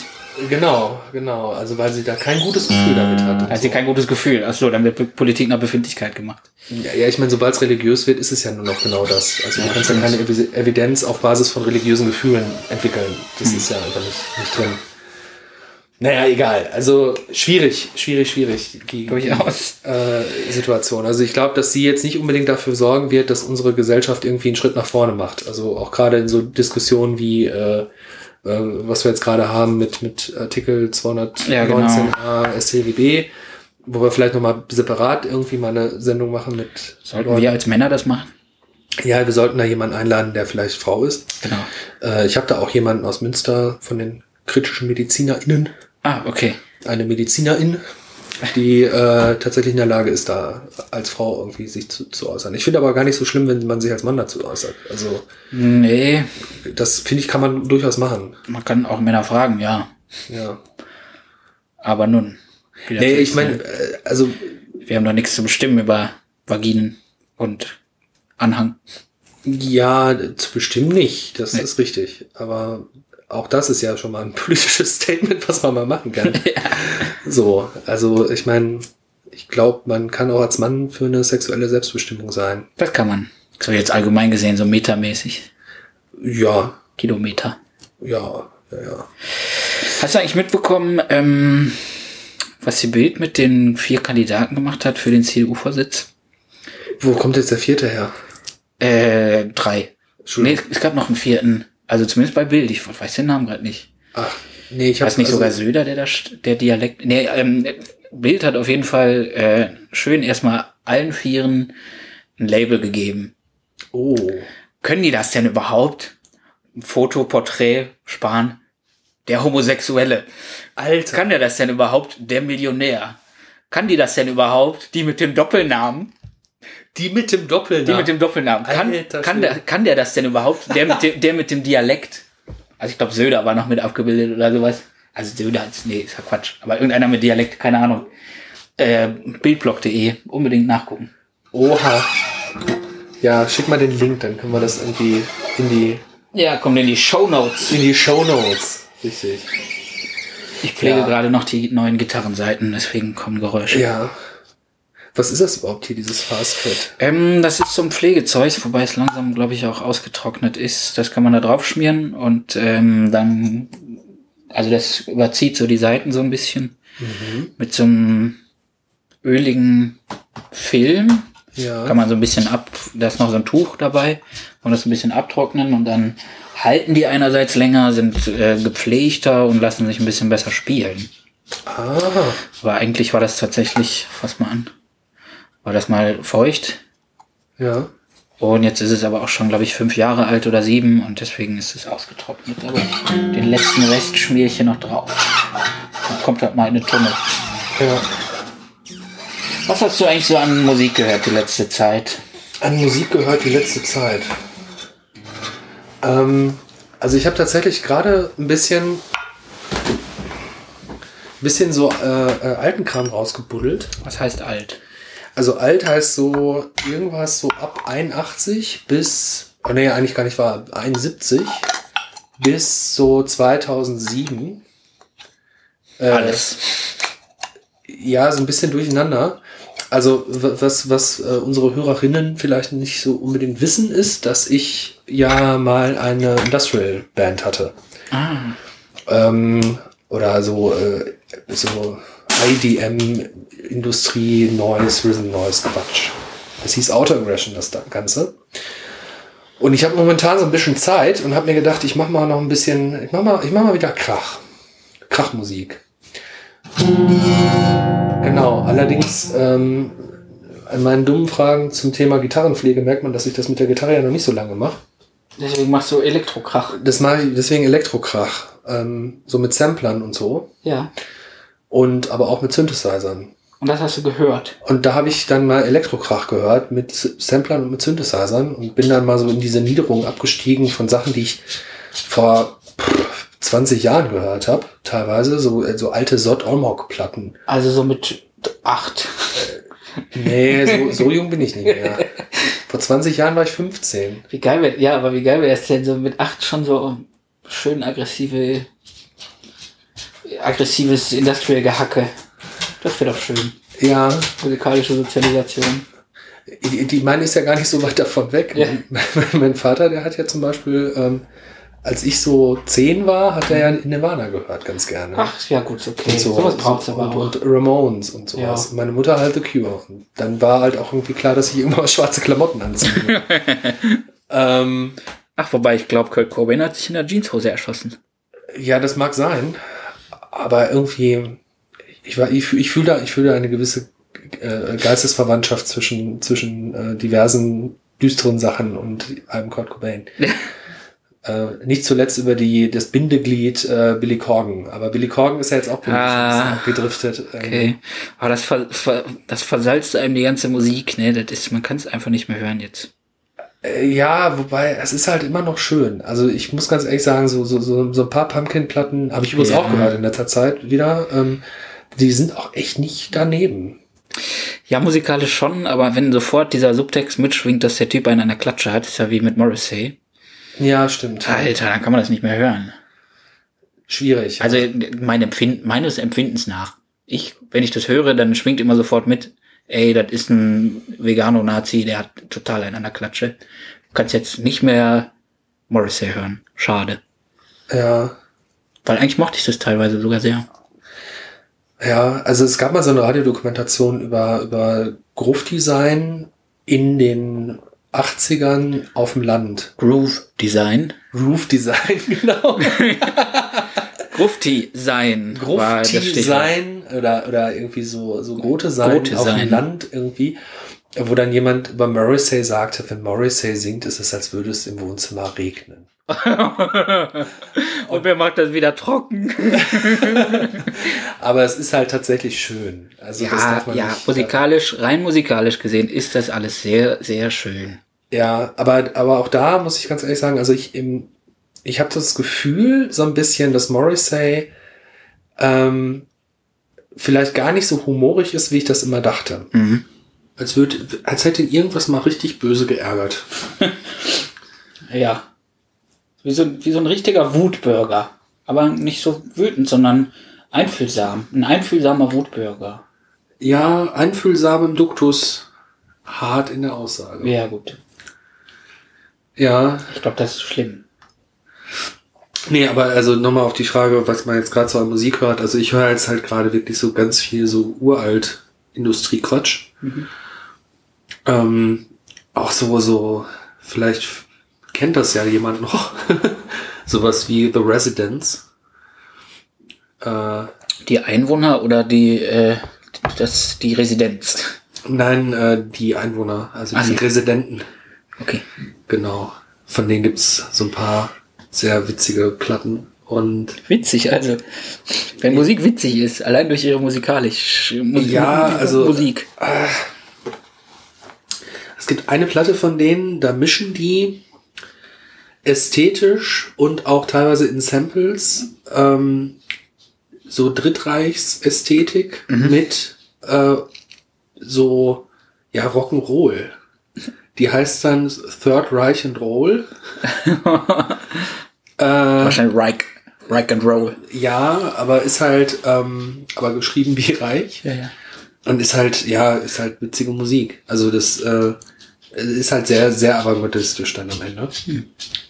genau, genau. Also weil sie da kein gutes Gefühl damit hat. Hat sie so. kein gutes Gefühl. Ach so, dann wird Politik nach Befindlichkeit gemacht. Ja, ja, ich meine, sobald es religiös wird, ist es ja nur noch genau das. Also du kannst ja keine Evi- Evidenz auf Basis von religiösen Gefühlen entwickeln. Das ist ja einfach nicht, nicht drin. Naja, egal. Also schwierig, schwierig, schwierig. Die, Durchaus. äh, Situation. Also ich glaube, dass sie jetzt nicht unbedingt dafür sorgen wird, dass unsere Gesellschaft irgendwie einen Schritt nach vorne macht. Also auch gerade in so Diskussionen wie äh, äh, was wir jetzt gerade haben mit mit Artikel 219a Ja, genau. StGB, wo wir vielleicht nochmal separat irgendwie mal eine Sendung machen mit Sollten wir als Männer das machen? ja, wir sollten da jemanden einladen, der vielleicht Frau ist. Genau. Äh, ich habe da auch jemanden aus Münster von den kritischen MedizinerInnen, Ah, okay. eine Medizinerin, die äh, tatsächlich in der Lage ist, da als Frau irgendwie sich zu, zu äußern. Ich finde aber gar nicht so schlimm, wenn man sich als Mann dazu äußert. Also Nee, das finde ich, kann man durchaus machen. man kann auch Männer fragen, ja. Ja. Aber nun. Nee, ich meine, ne? äh, also wir haben doch nichts zu bestimmen über Vaginen und Anhang. ja, zu bestimmen nicht, das Nee. ist richtig. Aber auch das ist ja schon mal ein politisches Statement, was man mal machen kann. So, also ich meine, ich glaube, man kann auch als Mann für eine sexuelle Selbstbestimmung sein. Das kann man. So jetzt allgemein gesehen, so metermäßig. Ja, Kilometer. ja, ja, ja. Hast du eigentlich mitbekommen, ähm, was die Bild mit den vier Kandidaten gemacht hat für den CDU-Vorsitz? Wo kommt jetzt der vierte her? Äh, drei. Nee, es gab noch einen vierten. Also zumindest bei Bild. Ich weiß den Namen gerade nicht. Ach, nee, ich Weiß nicht sogar Söder, der da, der Dialekt. Nee, ähm, Bild hat auf jeden Fall äh, schön erstmal allen Vieren ein Label gegeben. Oh, Können die das denn überhaupt? Foto, Porträt, sparen? Der Homosexuelle. Alter. Kann der das denn überhaupt? Der Millionär. Kann die das denn überhaupt? Die mit dem Doppelnamen? Die mit dem Doppelnamen. Die mit dem Doppelnamen. Kann, Alter kann, der, kann der das denn überhaupt? Der mit dem, der mit dem Dialekt. Also ich glaube, Söder war noch mit abgebildet oder sowas. Also Söder hat's, nee, ist ja Quatsch. Aber irgendeiner mit Dialekt, keine Ahnung. Äh, Bildblog.de, unbedingt nachgucken. Oha. Ja, schick mal den Link, dann können wir das irgendwie in die, Ja, kommt in die Show Notes. in die Show Notes. Richtig. Ich pflege Ja. gerade noch die neuen Gitarrenseiten, deswegen kommen Geräusche. Ja. Was ist das überhaupt hier, dieses Fast Food? Ähm, das ist so ein Pflegezeug, wobei es langsam, glaube ich, auch ausgetrocknet ist. Das kann man da drauf schmieren und ähm, dann, also das überzieht so die Seiten so ein bisschen mit so einem öligen Film. Ja. Kann man so ein bisschen ab, da ist noch so ein Tuch dabei und das ein bisschen abtrocknen und dann halten die einerseits länger, sind äh, gepflegter und lassen sich ein bisschen besser spielen. Ah, Aber eigentlich war das tatsächlich, fass mal an, war das mal feucht ja. und jetzt ist es aber auch schon, glaube ich, fünf Jahre alt oder sieben und deswegen ist es ausgetrocknet. Aber den letzten Rest schmiere ich hier noch drauf. Dann kommt halt mal in eine Tonne. Ja. Was hast du eigentlich so an Musik gehört die letzte Zeit? An Musik gehört die letzte Zeit. Ähm, also ich habe tatsächlich gerade ein bisschen, bisschen so äh, äh, alten Kram rausgebuddelt. Was heißt alt? Also alt heißt so irgendwas so ab 81 bis, oh nee, eigentlich gar nicht wahr, 71 bis so 2007. Äh, Alles. Ja, so ein bisschen durcheinander. Also was, was äh, unsere Hörerinnen vielleicht nicht so unbedingt wissen, ist, dass ich ja mal eine Industrial Band hatte. Ah, Ähm, oder so, äh, so IDM, Industrie, Noise, Rhythm Noise Quatsch. Das hieß Auto Aggression, das da- Ganze. Und ich habe momentan so ein bisschen Zeit und habe mir gedacht, ich mache mal noch ein bisschen, ich mache mal, ich mach mal wieder Krach. Krachmusik. Genau, allerdings ähm, an meinen dummen Fragen zum Thema Gitarrenpflege merkt man, dass ich das mit der Gitarre ja noch nicht so lange mache. deswegen machst du Elektrokrach. Das mache ich deswegen Elektrokrach. ähm, so mit Samplern und so. Ja. Und aber auch mit Synthesizern. Und das hast du gehört. Und da habe ich dann mal Elektrokrach gehört mit Samplern und mit Synthesizern und bin dann mal so in diese Niederung abgestiegen von Sachen, die ich vor 20 Jahren gehört habe, teilweise, so, so alte Sod Olmok Platten. Also so mit acht. Nee, so, so jung bin ich nicht mehr. Vor 20 Jahren war ich 15. Wie geil wäre, ja, aber wie geil wäre es denn so mit acht schon so schön aggressive, aggressives Industrial-Gehacke. Das wäre doch schön. Ja. Musikalische Sozialisation. Die, die meine ist ja gar nicht so weit davon weg. Ja. Mein, mein Vater, der hat ja zum Beispiel, ähm, als ich so zehn war, hat er ja Nirvana gehört, ganz gerne. Ach, ja gut, okay. und so. Sowas braucht's und, aber auch. und, Ramones und sowas. Ja. Meine Mutter halt The Cure. Und dann war halt auch irgendwie klar, dass ich immer schwarze Klamotten anziehe. ähm, Ach, wobei ich glaube, Kurt Cobain hat sich in der Jeanshose erschossen. ja, das mag sein. Aber irgendwie, ich, war, ich, ich fühle da, ich fühle da eine gewisse äh, Geistesverwandtschaft zwischen, zwischen äh, diversen düsteren Sachen und einem Kurt Cobain. Äh, nicht zuletzt über die, das Bindeglied äh, Billy Corgan. Aber Billy Corgan ist ja jetzt auch ein Ah, abgedriftet. Ähm, Okay. Aber das, ver, ver, das versalzt einem die ganze Musik, ne? Das ist, man kann es einfach nicht mehr hören jetzt. Äh, Ja, wobei, es ist halt immer noch schön. Also ich muss ganz ehrlich sagen, so, so, so, so ein paar Pumpkin-Platten habe ich übrigens Ja. auch gehört in letzter Zeit wieder. Ähm, die sind auch echt nicht daneben. Ja, musikalisch schon, aber wenn sofort dieser Subtext mitschwingt, dass der Typ einen an der Klatsche hat, ist ja wie mit Morrissey. Ja, stimmt. Alter, dann kann man das nicht mehr hören. Schwierig. Also mein Empfinden, meines Empfindens nach. Ich, wenn ich das höre, dann schwingt immer sofort mit, ey, das ist ein Vegano-Nazi, der hat total einen an der Klatsche. Du kannst jetzt nicht mehr Morrissey hören. Schade. ja. Weil eigentlich mochte ich das teilweise sogar sehr. Ja, also es gab mal so eine Radiodokumentation über, über Groove-Design in den 80ern auf dem Land. Groove Design. Groove-Design, genau. Grufti sein Stichwort. Groove-Design oder, oder irgendwie so, so Grote sein Grote auf sein. dem Land irgendwie. Wo dann jemand über Morrissey sagte, wenn Morrissey singt, ist es, als würde es im Wohnzimmer regnen. Und wer macht das wieder trocken? Aber es ist halt tatsächlich schön. Also das Ja, darf man ja, nicht, musikalisch, rein musikalisch gesehen ist das alles sehr, sehr schön. Ja, aber, aber auch da muss ich ganz ehrlich sagen, also ich im, ich habe das Gefühl so ein bisschen, dass Morrissey ähm, vielleicht gar nicht so humorig ist, wie ich das immer dachte. Mhm. Als, würd, als hätte ihn irgendwas mal richtig böse geärgert. Ja. Wie so, wie so ein richtiger Wutbürger. Aber nicht so wütend, sondern einfühlsam. Ein einfühlsamer Wutbürger. Ja, einfühlsam im Duktus, hart in der Aussage. Ja, gut. Ja, Ich glaube, das ist schlimm. Nee, aber also nochmal auf die Frage, was man jetzt gerade so an Musik hört. Also ich höre jetzt halt gerade wirklich so ganz viel so uralt Industriequatsch. Ähm, auch so, so, vielleicht kennt das ja jemand noch. Sowas wie The Residents. Äh, Die Einwohner oder die, äh, das, die Residenz? nein, äh, die Einwohner, also Ach die so. Residenten. Okay. Genau. Von denen gibt's so ein paar sehr witzige Platten. Und Witzig, also. Wenn Musik witzig ist, allein durch ihre musikalisch, Mu Ja, also- Musik. es gibt eine Platte von denen, da mischen die ästhetisch und auch teilweise in Samples ähm, so Drittreichsästhetik mit äh, so ja Rock'n'Roll. Die heißt dann Third Reich and Roll. äh, Wahrscheinlich Reich, Reich and Roll. ja, aber ist halt, ähm, aber geschrieben wie Reich. Ja, ja. Und ist halt, ja, ist halt witzige Musik. Also das äh, ist halt sehr, sehr avantgardistisch dann am Ende.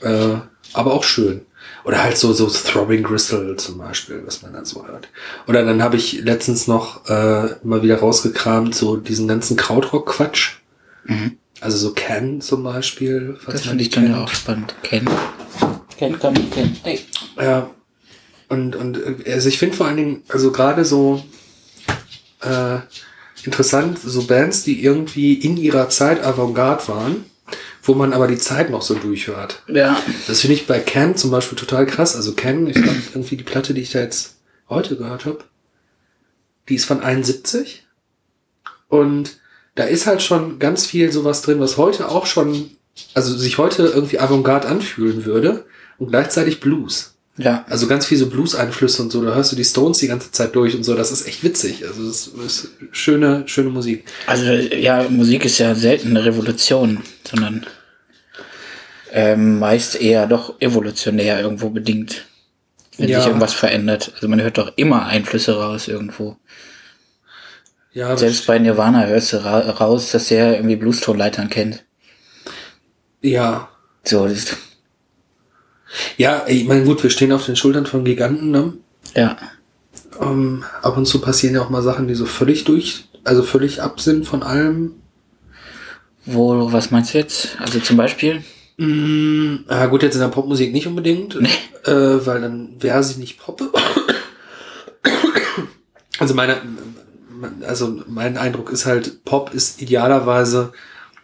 Äh, aber auch schön. Oder halt so, so Throbbing Gristle zum Beispiel, was man dann so hört. Oder dann habe ich letztens noch äh, mal wieder rausgekramt, so diesen ganzen Krautrock-Quatsch. Also so Ken zum Beispiel. Das finde die ich dann ja auch spannend. Ken. Ken kann ich kennen. Hey. Ja. Und, und äh, also ich finde vor allen Dingen, also gerade so äh, interessant, so Bands, die irgendwie in ihrer Zeit Avantgarde waren, wo man aber die Zeit noch so durchhört. Ja. Das finde ich bei Ken zum Beispiel total krass. Also Ken, ich glaube irgendwie die Platte, die ich da jetzt heute gehört habe, die ist von 71. Und da ist halt schon ganz viel sowas drin, was heute auch schon, also sich heute irgendwie Avantgarde anfühlen würde und gleichzeitig Blues. Ja. Also ganz viel so Blues-Einflüsse und so. Da hörst du die Stones die ganze Zeit durch und so. Das ist echt witzig. Also das ist schöne, schöne Musik. Also ja, Musik ist ja selten eine Revolution, sondern ähm, meist eher doch evolutionär irgendwo bedingt, wenn Ja. sich irgendwas verändert. Also man hört doch immer Einflüsse raus irgendwo. Ja, Selbst bei Nirvana hörst du ra raus, dass der irgendwie Bluestonleitern kennt. ja. So, das ist, Ja, ich meine, gut, wir stehen auf den Schultern von Giganten, ne? ja. Ähm, ab und zu passieren ja auch mal Sachen, die so völlig durch, also völlig ab sind von allem. Wo, was meinst du jetzt? Also zum Beispiel? Mm, ah, gut, jetzt in der Popmusik nicht unbedingt, äh, weil dann wäre sie nicht Pop. also meine, also mein Eindruck ist halt, Pop ist idealerweise,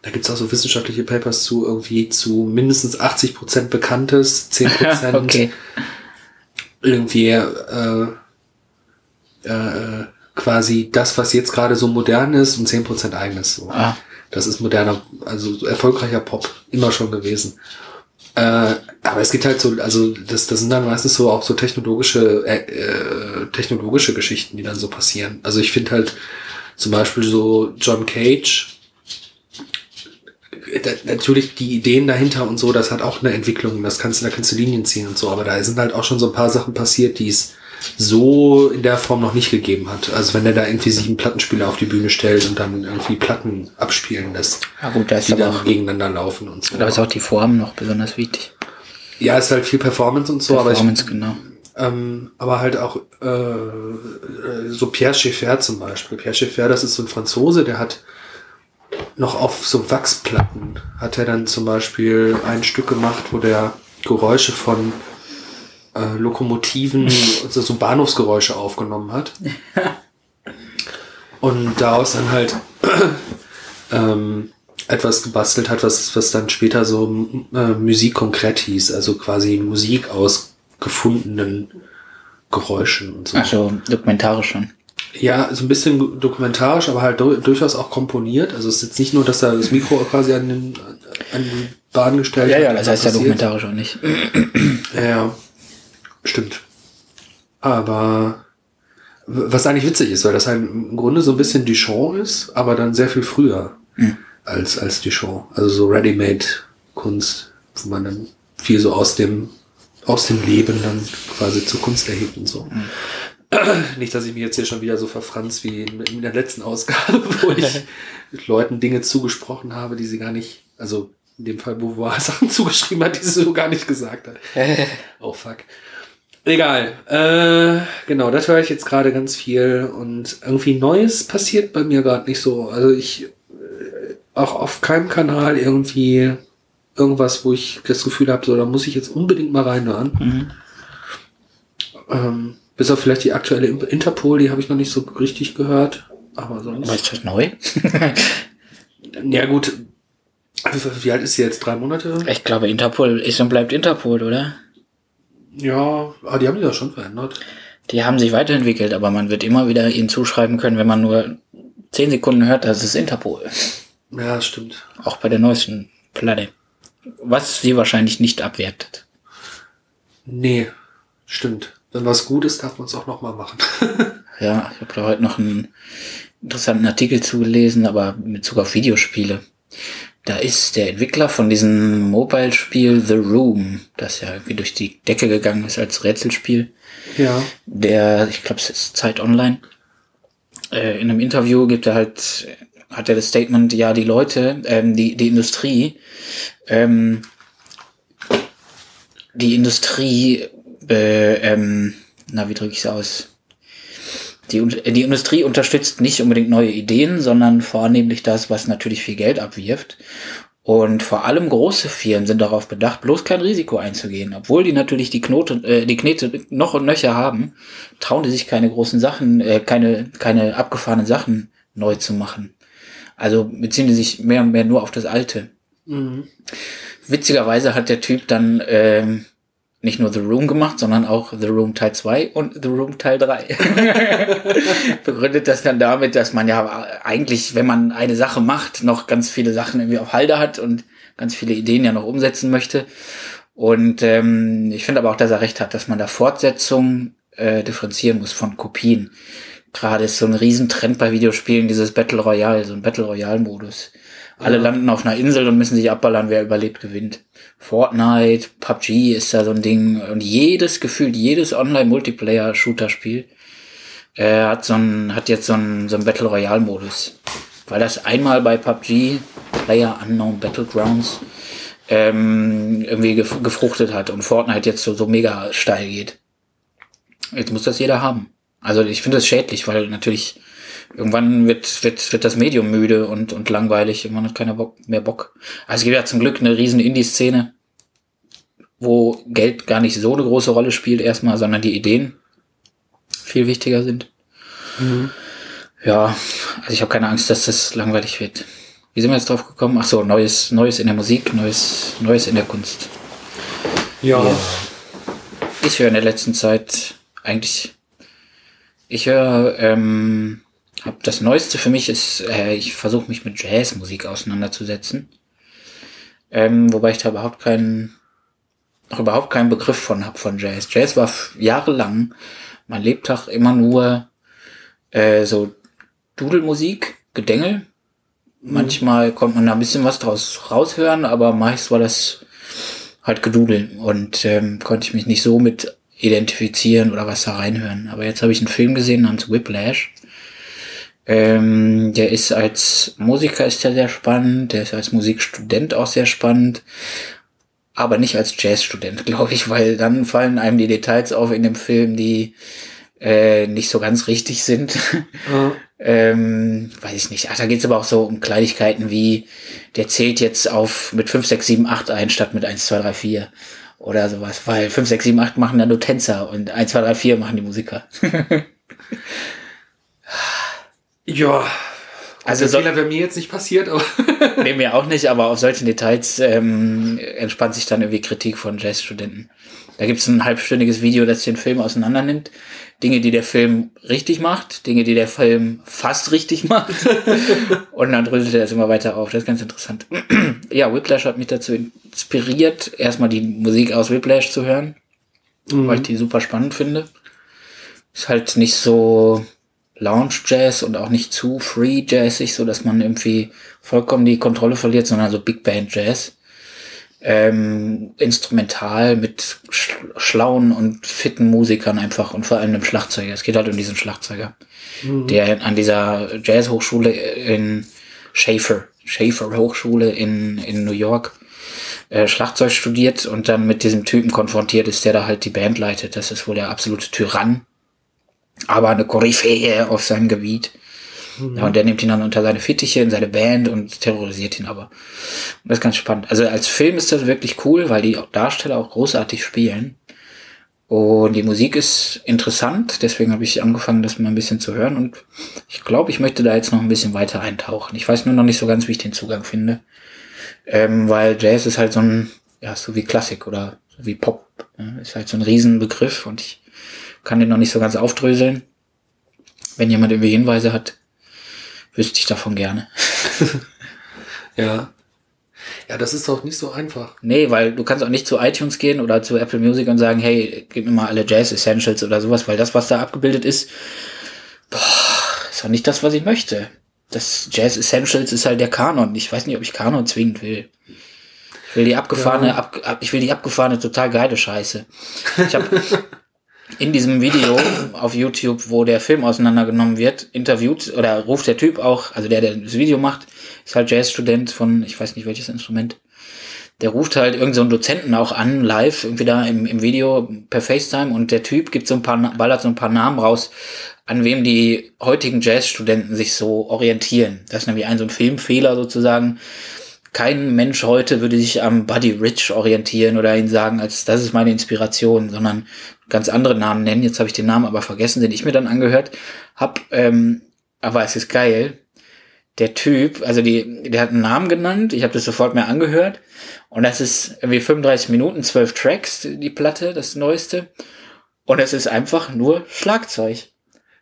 da gibt's auch so wissenschaftliche Papers zu, irgendwie zu mindestens 80% Bekanntes, 10% okay. irgendwie äh, äh, quasi das, was jetzt gerade so modern ist und 10% eigenes. So. Ah. Das ist moderner, also so erfolgreicher Pop, immer schon gewesen. Äh, aber es gibt halt so, also das, das sind dann meistens so auch so technologische, äh, äh, technologische Geschichten, die dann so passieren. Also ich finde halt zum Beispiel so John Cage, natürlich die Ideen dahinter und so, das hat auch eine Entwicklung, das kannst du, da kannst du Linien ziehen und so, aber da sind halt auch schon so ein paar Sachen passiert, die es so in der Form noch nicht gegeben hat. Also wenn er da irgendwie sieben Plattenspieler auf die Bühne stellt und dann irgendwie Platten abspielen lässt, Ja gut, da ist die dann auch, gegeneinander laufen und so. da ist auch die Form noch besonders wichtig. Ja, ist halt viel Performance und so, Performance, genau. aber ich, ähm, aber halt auch äh, äh, so Pierre Schaeffer zum Beispiel. Pierre Schaeffer, das ist so ein Franzose, der hat noch auf so Wachsplatten hat er dann zum Beispiel ein Stück gemacht, wo der Geräusche von äh, Lokomotiven, also so Bahnhofsgeräusche aufgenommen hat. Und daraus dann halt ähm, etwas gebastelt hat, was, was dann später so äh, Musik konkret hieß, also quasi Musik aus gefundenen Geräuschen und so. Also dokumentarisch schon. Ja, so ein bisschen dokumentarisch, aber halt du durchaus auch komponiert. Also es ist jetzt nicht nur, dass da das Mikro quasi an, den, an die Bahn gestellt Ja, wird ja, und das heißt ja dokumentarisch auch nicht. Ja, ja, stimmt. Aber was eigentlich witzig ist, weil das halt im Grunde so ein bisschen Duchamp ist, aber dann sehr viel früher als, als Duchamp. Also so Ready-Made-Kunst, wo man dann viel so aus dem, aus dem Leben dann quasi zur Kunst erhebt und so. Nicht, dass ich mich jetzt hier schon wieder so verfranz wie in, der letzten Ausgabe, wo ich Leuten Dinge zugesprochen habe, die sie gar nicht, also in dem Fall, wo Bois Sachen zugeschrieben hat, die sie so gar nicht gesagt hat. Oh fuck. Egal. Äh, genau, das höre ich jetzt gerade ganz viel und irgendwie Neues passiert bei mir gerade nicht so. Also ich äh, auch auf keinem Kanal irgendwie irgendwas, wo ich das Gefühl habe, so da muss ich jetzt unbedingt mal reinhören. Mhm. Ähm, bis auf vielleicht die aktuelle Interpol, die habe ich noch nicht so richtig gehört. Aber sonst. Aber ist das neu? Ja gut. Wie, wie alt ist sie jetzt? Drei Monate? Ich glaube, Interpol ist und bleibt Interpol, oder? Ja, ah, die haben die doch schon verändert. Die haben sich weiterentwickelt, aber man wird immer wieder ihnen zuschreiben können, wenn man nur 10 Sekunden hört, das ist Interpol. Ja, das stimmt. Auch bei der neuesten Platte. Was sie wahrscheinlich nicht abwertet. Nee, stimmt. Wenn was gut ist, darf man es auch nochmal machen. Ja, ich habe da heute noch einen interessanten Artikel zugelesen, aber in Bezug auf Videospiele. Da ist der Entwickler von diesem Mobile-Spiel The Room, das ja irgendwie durch die Decke gegangen ist als Rätselspiel. ja. Der, ich glaube, es ist Zeit Online. Äh, in einem Interview gibt er halt, hat er das Statement, ja, die Leute, ähm, die, die Industrie, ähm, die Industrie, äh, ähm, na, wie drücke ich es aus? Die, die Industrie unterstützt nicht unbedingt neue Ideen, sondern vornehmlich das, was natürlich viel Geld abwirft. Und vor allem große Firmen sind darauf bedacht, bloß kein Risiko einzugehen. Obwohl die natürlich die Knote, äh, die Knete noch und nöcher haben, trauen die sich keine großen Sachen, äh, keine, keine abgefahrenen Sachen neu zu machen. Also beziehen die sich mehr und mehr nur auf das Alte. Mhm. Witzigerweise hat der Typ dann ähm, nicht nur The Room gemacht, sondern auch The Room Teil 2 und The Room Teil 3. Begründet das dann damit, dass man ja eigentlich, wenn man eine Sache macht, noch ganz viele Sachen irgendwie auf Halde hat und ganz viele Ideen ja noch umsetzen möchte. Und ähm, ich finde aber auch, dass er recht hat, dass man da Fortsetzungen äh, differenzieren muss von Kopien. Gerade ist so ein Riesentrend bei Videospielen, dieses Battle Royale, so ein Battle Royale-Modus. Alle ja. landen auf einer Insel und müssen sich abballern, wer überlebt, gewinnt. Fortnite, PUBG ist da so ein Ding. Und jedes Gefühl, jedes Online-Multiplayer-Shooter-Spiel äh, hat so ein, hat jetzt so ein, so ein Battle Royale-Modus. Weil das einmal bei PUBG, Player Unknown Battlegrounds, ähm, irgendwie gef gefruchtet hat und Fortnite jetzt so, so mega steil geht. Jetzt muss das jeder haben. Also ich finde das schädlich, weil natürlich irgendwann wird, wird, wird das Medium müde und, und langweilig. Irgendwann hat keiner Bock, mehr Bock. Also es gibt ja zum Glück eine riesen Indie-Szene, wo Geld gar nicht so eine große Rolle spielt erstmal, sondern die Ideen viel wichtiger sind. Mhm. Ja, also ich habe keine Angst, dass das langweilig wird. Wie sind wir jetzt drauf gekommen? Ach so, Neues, Neues in der Musik, Neues, Neues in der Kunst. Ja. ja. Ich höre in der letzten Zeit eigentlich, ich höre ähm, hab das Neueste für mich ist, äh, ich versuche mich mit Jazzmusik auseinanderzusetzen. Ähm, wobei ich da überhaupt keinen, noch überhaupt keinen Begriff von hab von Jazz. Jazz war jahrelang mein Lebtag immer nur äh, so Dudelmusik, Gedengel. Mhm. Manchmal konnte man da ein bisschen was draus raushören, aber meist war das halt Gedudel und ähm, konnte ich mich nicht so mit identifizieren oder was da reinhören. Aber jetzt habe ich einen Film gesehen namens Whiplash ähm, der ist als Musiker ist der sehr spannend, der ist als Musikstudent auch sehr spannend, aber nicht als Jazzstudent, glaube ich, weil dann fallen einem die Details auf in dem Film, die äh, nicht so ganz richtig sind. Mhm. ähm, weiß ich nicht. Ach, da geht's aber auch so um Kleinigkeiten wie, der zählt jetzt auf mit 5, 6, 7, 8 ein statt mit 1, 2, 3, 4 oder sowas, weil 5, 6, 7, 8 machen dann nur Tänzer und 1, 2, 3, 4 machen die Musiker. Ja. Also der Fehler wäre mir jetzt nicht passiert, aber. nee, mir auch nicht, aber auf solchen Details ähm, entspannt sich dann irgendwie Kritik von Jazzstudenten. Da gibt es ein halbstündiges Video, das den Film auseinander nimmt. Dinge, die der Film richtig macht, Dinge, die der Film fast richtig macht. und dann dröselt er das immer weiter auf. Das ist ganz interessant. ja, Whiplash hat mich dazu inspiriert, erstmal die Musik aus Whiplash zu hören, mhm. weil ich die super spannend finde. Ist halt nicht so Lounge Jazz und auch nicht zu free jazzig, so dass man irgendwie vollkommen die Kontrolle verliert, sondern so Big Band Jazz. Ähm, instrumental mit sch schlauen und fitten Musikern einfach und vor allem dem Schlagzeuger. Es geht halt um diesen Schlagzeuger, mhm. der an dieser Jazzhochschule in Schaefer, Schaefer Hochschule in, in New York äh, Schlagzeug studiert und dann mit diesem Typen konfrontiert ist, der da halt die Band leitet. Das ist wohl der absolute Tyrann aber eine Koryphäe auf seinem Gebiet. Mhm. Ja, und der nimmt ihn dann unter seine Fittiche in seine Band und terrorisiert ihn aber. Und das ist ganz spannend. Also als Film ist das wirklich cool, weil die Darsteller auch großartig spielen. Und die Musik ist interessant, deswegen habe ich angefangen, das mal ein bisschen zu hören. Und ich glaube, ich möchte da jetzt noch ein bisschen weiter eintauchen. Ich weiß nur noch nicht so ganz, wie ich den Zugang finde. Ähm, weil Jazz ist halt so ein, ja, so wie Klassik oder so wie Pop. Ne? Ist halt so ein Riesenbegriff und ich kann den noch nicht so ganz aufdröseln. Wenn jemand irgendwie Hinweise hat, wüsste ich davon gerne. ja. Ja, das ist doch nicht so einfach. Nee, weil du kannst auch nicht zu iTunes gehen oder zu Apple Music und sagen, hey, gib mir mal alle Jazz Essentials oder sowas, weil das, was da abgebildet ist, boah, ist doch nicht das, was ich möchte. Das Jazz Essentials ist halt der Kanon. Ich weiß nicht, ob ich Kanon zwingend will. Ich will die abgefahrene, ja. ab, ich will die abgefahrene, total geile Scheiße. Ich habe in diesem Video auf YouTube, wo der Film auseinandergenommen wird, interviewt oder ruft der Typ auch, also der, der das Video macht, ist halt Jazzstudent von, ich weiß nicht welches Instrument. Der ruft halt irgendeinen so Dozenten auch an, live, irgendwie da im, im Video per FaceTime und der Typ gibt so ein paar, ballert so ein paar Namen raus, an wem die heutigen Jazzstudenten sich so orientieren. Das ist nämlich ein so ein Filmfehler sozusagen. Kein Mensch heute würde sich am Buddy Rich orientieren oder ihn sagen, als das ist meine Inspiration, sondern ganz andere Namen nennen. Jetzt habe ich den Namen aber vergessen, den ich mir dann angehört habe. Ähm, aber es ist geil. der Typ, also die, der hat einen Namen genannt, ich habe das sofort mir angehört. Und das ist irgendwie 35 Minuten, 12 Tracks, die Platte, das neueste. Und es ist einfach nur Schlagzeug.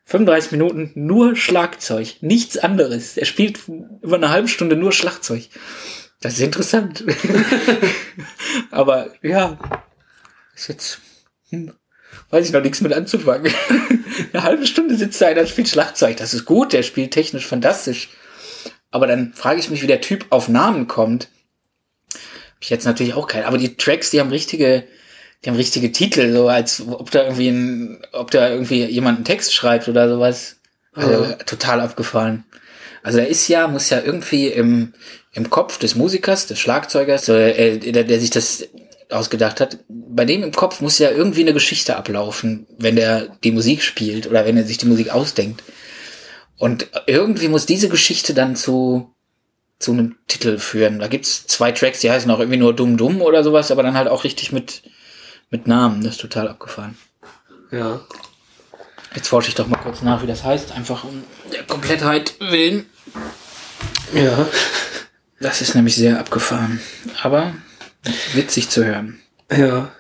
35 Minuten nur Schlagzeug, nichts anderes. Er spielt über eine halbe Stunde nur Schlagzeug. Das ist interessant. Aber ja, ist jetzt, hm, weiß ich noch nichts mit anzufangen. eine halbe Stunde sitzt da einer und spielt Schlagzeug. Das ist gut, der spielt technisch fantastisch. Aber dann frage ich mich, wie der Typ auf Namen kommt. Hab ich jetzt natürlich auch keinen. Aber die Tracks, die haben richtige, die haben richtige Titel, so als ob da irgendwie ein, ob da irgendwie jemand einen Text schreibt oder sowas. Also Ja. total abgefahren. Also er ist ja, muss ja irgendwie im, im Kopf des Musikers, des Schlagzeugers, äh, der, der sich das ausgedacht hat, bei dem im Kopf muss ja irgendwie eine Geschichte ablaufen, wenn der die Musik spielt oder wenn er sich die Musik ausdenkt. Und irgendwie muss diese Geschichte dann zu, zu einem Titel führen. Da gibt's zwei Tracks, die heißen auch irgendwie nur Dumm Dumm oder sowas, aber dann halt auch richtig mit, mit Namen. Das ist total abgefahren. Ja. Jetzt forsche ich doch mal kurz nach, wie das heißt, einfach um der Komplettheit willen. Ja. Das ist nämlich sehr abgefahren. Aber witzig zu hören. Ja.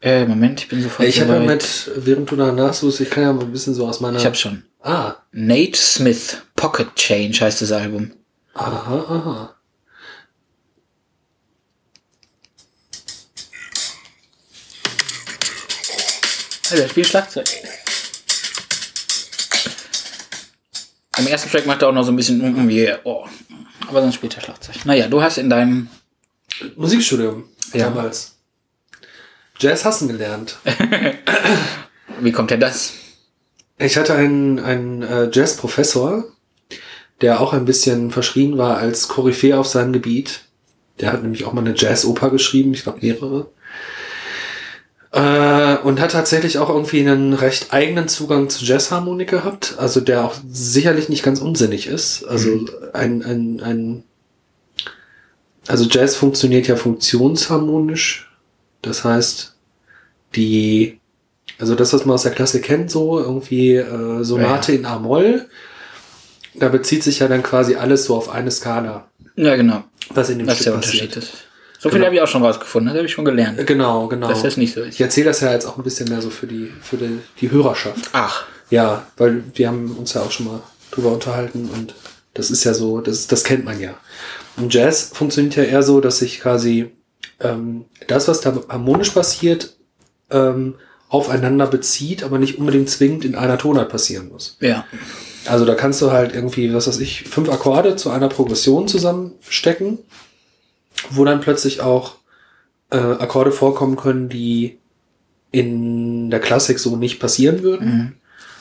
Äh, Moment, ich bin sofort Ich habe ja mit, während du danach suchst, ich kann ja mal ein bisschen so aus meiner. Ich hab's schon. Ah. Nate Smith, Pocket Change heißt das Album. Aha, aha. Also, er spielt Schlagzeug. Im ersten Track macht er auch noch so ein bisschen irgendwie, oh. Aber dann spielt er Schlagzeug. Naja, du hast in deinem, Musikstudium Ja. damals. Jazz hassen gelernt. wie kommt denn das? Ich hatte einen, einen äh, Jazz-Professor, der auch ein bisschen verschrien war als Koryphäe auf seinem Gebiet. Der hat nämlich auch mal eine Jazz-Oper geschrieben, ich glaube mehrere. Äh, und hat tatsächlich auch irgendwie einen recht eigenen Zugang zu Jazzharmonik gehabt, also der auch sicherlich nicht ganz unsinnig ist. Also ein, ein, ein also Jazz funktioniert ja funktionsharmonisch. Das heißt, die, also das, was man aus der Klasse kennt, so irgendwie äh, Sonate in A-Moll, da bezieht sich ja dann quasi alles so auf eine Skala, Ja, genau. was in dem Was der Stück Unterschied passiert. ist. So viel Genau. habe ich auch schon rausgefunden, das habe ich schon gelernt. Genau, genau. Dass das nicht so ist. Ich erzähle das ja jetzt auch ein bisschen mehr so für die, für die, die Hörerschaft. Ach, Ja, weil wir haben uns ja auch schon mal drüber unterhalten und das ist ja so, das, das kennt man ja. Und Jazz funktioniert ja eher so, dass sich quasi ähm, das, was da harmonisch passiert, ähm, aufeinander bezieht, aber nicht unbedingt zwingend in einer Tonart passieren muss. ja. Also da kannst du halt irgendwie, was weiß ich, fünf Akkorde zu einer Progression zusammenstecken, wo dann plötzlich auch äh, Akkorde vorkommen können, die in der Klassik so nicht passieren würden. Mhm.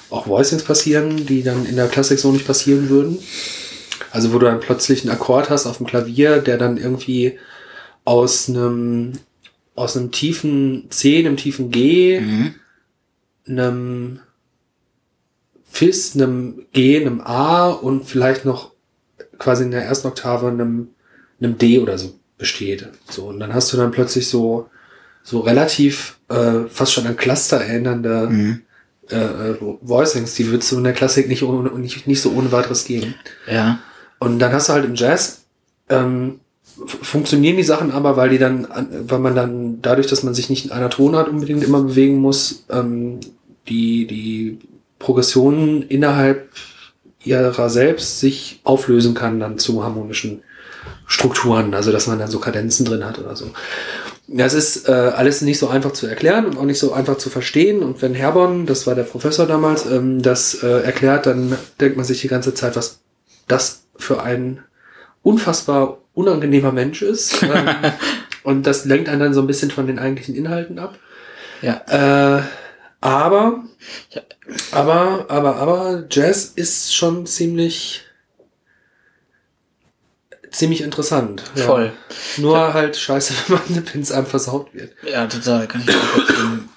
Auch Voicings passieren, die dann in der Klassik so nicht passieren würden. Also wo du dann plötzlich einen Akkord hast auf dem Klavier, der dann irgendwie aus einem aus einem tiefen C, einem tiefen G, Mhm. einem Fis, einem G, einem A und vielleicht noch quasi in der ersten Oktave einem, einem D oder so besteht. So, und dann hast du dann plötzlich so, so relativ äh, fast schon an Cluster erinnernde Mhm. äh, äh, Voicings, die würdest du in der Klassik nicht, ohne, nicht, nicht so ohne weiteres geben. Ja. Und dann hast du halt im Jazz, ähm, funktionieren die Sachen aber, weil die dann, an- weil man dann dadurch, dass man sich nicht in einer Tonart unbedingt immer bewegen muss, ähm, die, die Progressionen innerhalb ihrer selbst sich auflösen kann dann zu harmonischen Strukturen, also dass man dann so Kadenzen drin hat oder so. Das ist äh, alles nicht so einfach zu erklären und auch nicht so einfach zu verstehen. Und wenn Herborn, das war der Professor damals, ähm, das äh, erklärt, dann denkt man sich die ganze Zeit, was das für ein unfassbar unangenehmer Mensch ist. Ähm, und das lenkt einen dann so ein bisschen von den eigentlichen Inhalten ab. Ja. Äh, aber, aber, aber, aber, Jazz ist schon ziemlich, ziemlich interessant. Ja. Voll. Nur halt scheiße, wenn man eine Pins einem versaut wird. Ja, total, kann ich.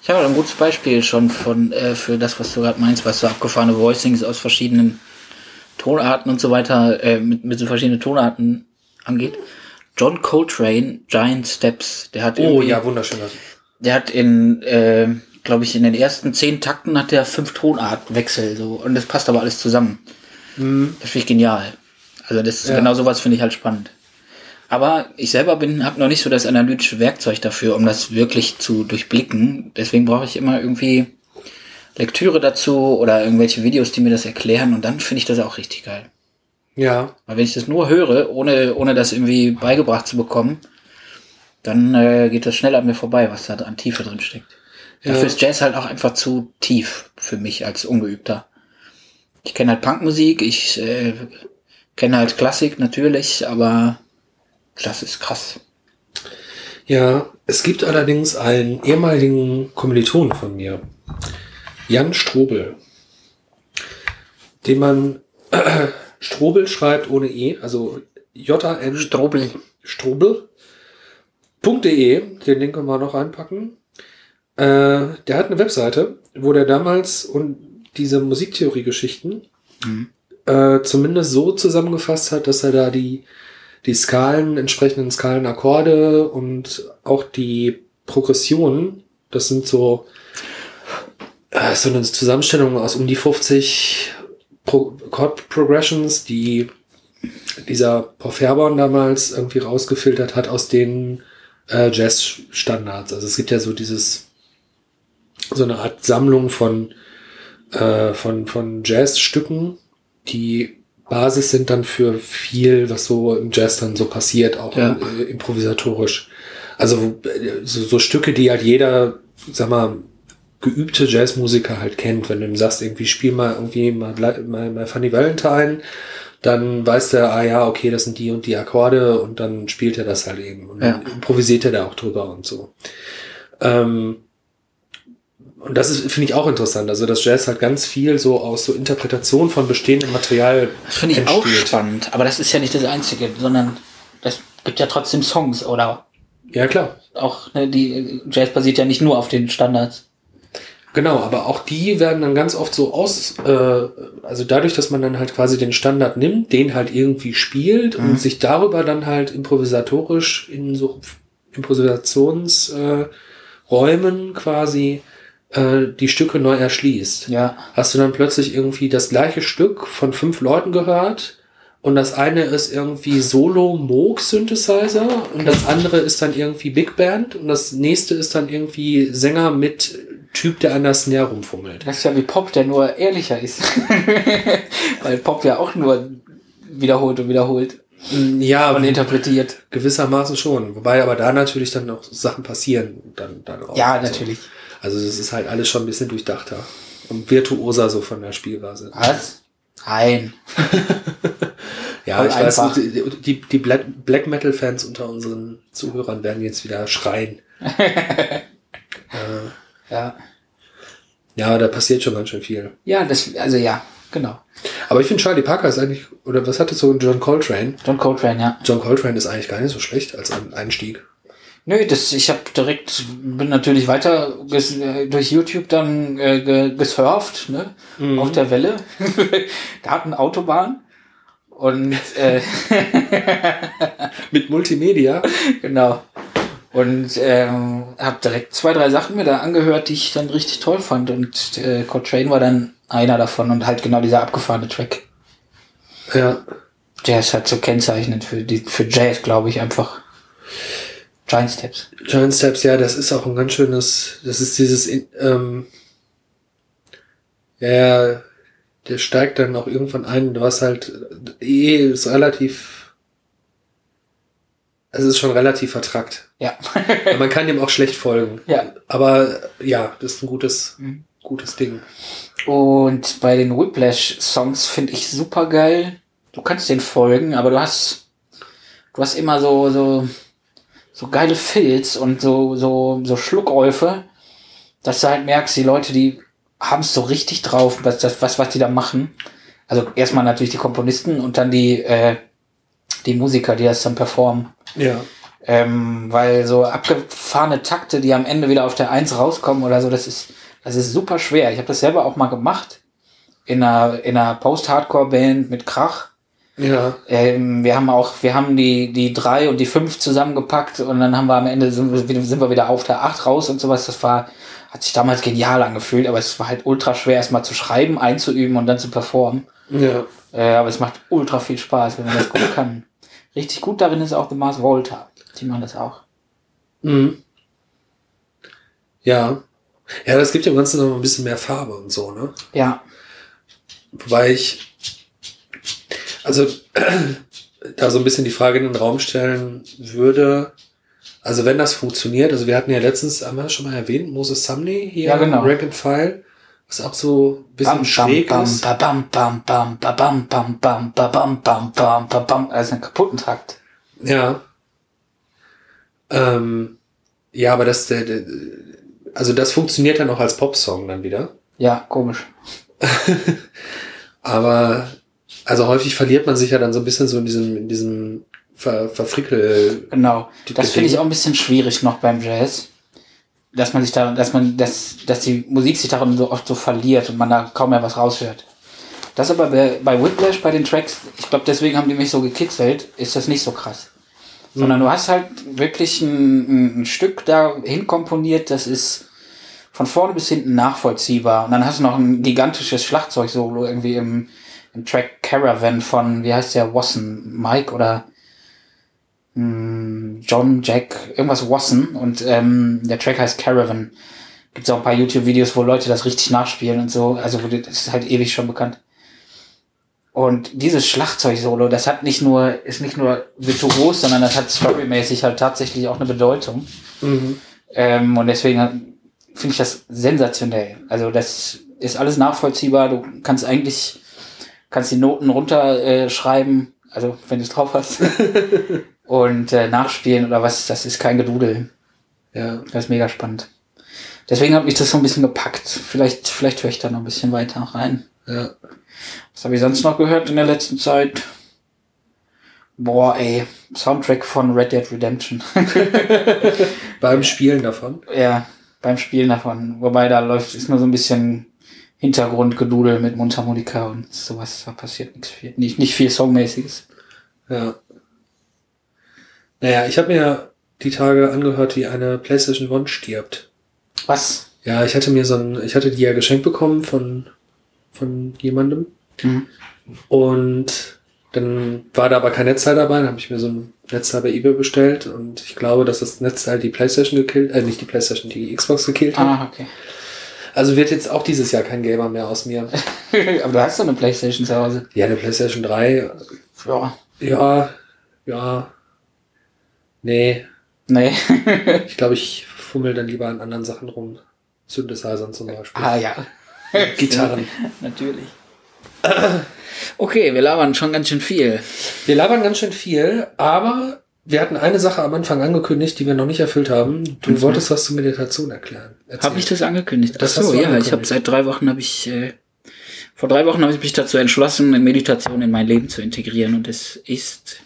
Ich habe ein gutes Beispiel schon von, äh, für das, was du gerade meinst, was so abgefahrene Voicings aus verschiedenen Tonarten und so weiter, äh, mit, mit so verschiedenen Tonarten angeht. John Coltrane, Giant Steps, der hat Oh ja, wunderschön. der hat in, äh, glaube ich, in den ersten zehn Takten hat der fünf Tonartenwechsel so und das passt aber alles zusammen. Mhm. Das finde ich genial. Also das Ja. genau sowas finde ich halt spannend. Aber ich selber bin, habe noch nicht so das analytische Werkzeug dafür, um das wirklich zu durchblicken. Deswegen brauche ich immer irgendwie Lektüre dazu oder irgendwelche Videos, die mir das erklären und dann finde ich das auch richtig geil. Ja, Weil wenn ich das nur höre, ohne, ohne das irgendwie beigebracht zu bekommen, dann äh, geht das schnell an mir vorbei, was da an Tiefe drin steckt. Dafür Ja. ist Jazz halt auch einfach zu tief für mich als Ungeübter. Ich kenne halt Punkmusik, ich äh, kenne halt Klassik natürlich, aber das ist krass. Ja, es gibt allerdings einen ehemaligen Kommiliton von mir, Jan Strobel, den man Strobel schreibt ohne E, also J-A-N Strobel. Strobel.de, den Link können wir noch reinpacken. Äh, der hat eine Webseite, wo der damals und diese Musiktheorie-Geschichten äh, zumindest so zusammengefasst hat, dass er da die, die Skalen, entsprechenden Skalenakkorde und auch die Progressionen, das sind so, äh, so eine Zusammenstellung aus um die 50 Pro Chord Progressions, die dieser Paul Fairborn damals irgendwie rausgefiltert hat aus den äh, Jazz-Standards. Also es gibt ja so dieses, so eine Art Sammlung von, äh, von, von Jazzstücken, die Basis sind dann für viel, was so im Jazz dann so passiert, auch Ja. äh, improvisatorisch. Also äh, so, so Stücke, die halt jeder, sag mal, geübte Jazzmusiker halt kennt. Wenn du ihm sagst, irgendwie spiel mal irgendwie mal, mal, mal Funny Valentine, dann weiß der, ah ja, okay, das sind die und die Akkorde und dann spielt er das halt eben. Und dann Ja. improvisiert er da auch drüber und so. Ähm, und das ist, finde ich auch interessant. Also, dass Jazz halt ganz viel so aus so Interpretation von bestehendem Material Das finde ich auch entsteht. spannend, aber das ist ja nicht das Einzige, sondern es gibt ja trotzdem Songs oder Ja, klar. auch, ne, die Jazz basiert ja nicht nur auf den Standards. Genau, aber auch die werden dann ganz oft so aus, äh, also dadurch, dass man dann halt quasi den Standard nimmt, den halt irgendwie spielt und sich darüber dann halt improvisatorisch in so Improvisationsräumen äh, Räumen quasi äh, die Stücke neu erschließt. Ja. Hast du dann plötzlich irgendwie das gleiche Stück von fünf Leuten gehört und das eine ist irgendwie Solo Moog Synthesizer und das andere ist dann irgendwie Big Band und das nächste ist dann irgendwie Sänger mit Typ, der an der Snare rumfummelt. Das ist ja wie Pop, der nur ehrlicher ist. Weil Pop ja auch nur wiederholt und wiederholt Ja, und interpretiert. gewissermaßen schon. Wobei aber da natürlich dann noch Sachen passieren. Dann, dann auch. Ja, Also, natürlich. Also das ist halt alles schon ein bisschen durchdachter. Und virtuoser so von der Spielweise. Was? Nein. Ja, Voll ich weiß, einfach. die, die, Black Metal Fans unter unseren Zuhörern werden jetzt wieder schreien. Ja. Ja, da passiert schon ganz schön viel. Ja, das, also ja, genau. Aber ich finde Charlie Parker ist eigentlich, oder was hatte so John Coltrane? John Coltrane, ja. John Coltrane ist eigentlich gar nicht so schlecht als ein Einstieg. Nö, das, ich habe direkt, bin natürlich weiter ges, äh, durch YouTube dann äh, ge, gesurft, ne, auf der Welle, Datenautobahn. Und äh, Mit Multimedia? genau. Und ähm, habe direkt zwei, drei Sachen mir da angehört, die ich dann richtig toll fand. Und äh, Coltrane war dann einer davon und halt genau dieser abgefahrene Track. Ja. Der ist halt so kennzeichnend für die für Jazz, glaube ich, einfach. Giant Steps. Giant Steps, ja, das ist auch ein ganz schönes, das ist dieses, ähm, ja, der steigt dann auch irgendwann ein, was halt, eh, ist relativ, es ist schon relativ vertrackt. Ja. Man kann dem auch schlecht folgen. Ja. Aber ja, das ist ein gutes, gutes Ding. Und bei den Whiplash-Songs finde ich super geil. Du kannst den folgen, aber du hast, du hast immer so, so, so geile Filz und so, so, so Schluckäufe, dass du halt merkst, die Leute, die haben es so richtig drauf, was, das, was, was die da machen. Also erstmal natürlich die Komponisten und dann die, äh, die Musiker, die das dann performen. Ja. Ähm, weil so abgefahrene Takte, die am Ende wieder auf der Eins rauskommen oder so, das ist, das ist super schwer. Ich habe das selber auch mal gemacht. In einer, in einer Post-Hardcore-Band mit Krach. Ja. Ähm, wir haben auch, wir haben die, die drei und die fünf zusammengepackt und dann haben wir am Ende sind wir, wieder- sind wir wieder auf der acht raus und sowas. Das war, hat sich damals genial angefühlt, aber es war halt ultra schwer, erstmal zu schreiben, einzuüben und dann zu performen. Ja. Äh, aber es macht ultra viel Spaß, wenn man das gut kann. Richtig gut darin ist auch The Mars Volta. Die machen das auch. Mhm. Ja. Ja, das gibt dem Ganzen noch ein bisschen mehr Farbe und so, ne? Ja. Wobei ich, also, da so ein bisschen die Frage in den Raum stellen würde, also wenn das funktioniert, also wir hatten ja letztens, haben wir das schon mal erwähnt, Moses Sumney hier, Ja, genau. Rank and File, was auch so ein bisschen Bam, schräg bam, ist. bam, bam, bam, bam, bam, bam, bam, bam, bam, bam, bam. Also einen kaputten Takt. Ja. Ähm, ja, aber das, der, der, also das funktioniert dann auch als Popsong dann wieder. Ja, komisch. Aber also häufig verliert man sich ja dann so ein bisschen so in diesem, in diesem Ver, Verfrickel. Genau. Das finde ich auch ein bisschen schwierig noch beim Jazz. Dass man sich da, dass man, dass, dass die Musik sich darin so oft so verliert und man da kaum mehr was raushört. Das aber bei, bei Whiplash, bei den Tracks, ich glaube, deswegen haben die mich so gekitzelt, ist das nicht so krass. Sondern du hast halt wirklich ein, ein, ein Stück da hinkomponiert, das ist von vorne bis hinten nachvollziehbar. Und dann hast du noch ein gigantisches Schlagzeug-Solo irgendwie im, im Track Caravan von, wie heißt der, Wasson, Mike oder hm, John, Jack, irgendwas Wasson. Und ähm, der Track heißt Caravan. Gibt auch ein paar YouTube-Videos, wo Leute das richtig nachspielen und so. Also das ist halt ewig schon bekannt. Und dieses Schlagzeug-Solo, das hat nicht nur, ist nicht nur virtuos, sondern das hat storymäßig halt tatsächlich auch eine Bedeutung. Mhm. Ähm, und deswegen finde ich das sensationell. Also das ist alles nachvollziehbar. Du kannst eigentlich, kannst die Noten runterschreiben, äh, schreiben, also wenn du es drauf hast. und äh, nachspielen oder was, das ist kein Gedudel. Ja. Das ist mega spannend. Deswegen hat mich das so ein bisschen gepackt. Vielleicht, vielleicht höre ich da noch ein bisschen weiter rein. Ja. Was habe ich sonst noch gehört in der letzten Zeit? Boah, ey, Soundtrack von Red Dead Redemption. Beim Spielen davon. ja, beim Spielen davon. Wobei da läuft, ist nur so ein bisschen Hintergrundgedudel mit Mundharmonika und sowas. Da passiert nichts viel. Nicht, nicht viel Songmäßiges. Ja. Naja, ich habe mir die Tage angehört, wie eine PlayStation One stirbt. Was? Ja, ich hatte mir so ein, ich hatte die ja geschenkt bekommen von, von jemandem. Mhm. Und dann war da aber kein Netzteil dabei, dann habe ich mir so ein Netzteil bei eBay bestellt und ich glaube, dass das Netzteil die Playstation gekillt, äh, nicht die Playstation, die Xbox gekillt hat. Ah, okay. Also wird jetzt auch dieses Jahr kein Gamer mehr aus mir. Aber du hast doch eine Playstation zu Hause. Ja, eine Playstation 3, Ja. ja, ja, nee, Nee. ich glaube, ich fummel dann lieber an anderen Sachen rum. Synthesizern zum Beispiel. ah, ja. Gitarren. Natürlich. Okay, wir labern schon ganz schön viel. Wir labern ganz schön viel, aber wir hatten eine Sache am Anfang angekündigt, die wir noch nicht erfüllt haben. Du wolltest was zur Meditation erklären. Habe ich das angekündigt? Das Ach so, ja. Ich habe seit drei Wochen habe ich äh, vor drei Wochen habe ich mich dazu entschlossen, Meditation in mein Leben zu integrieren und es ist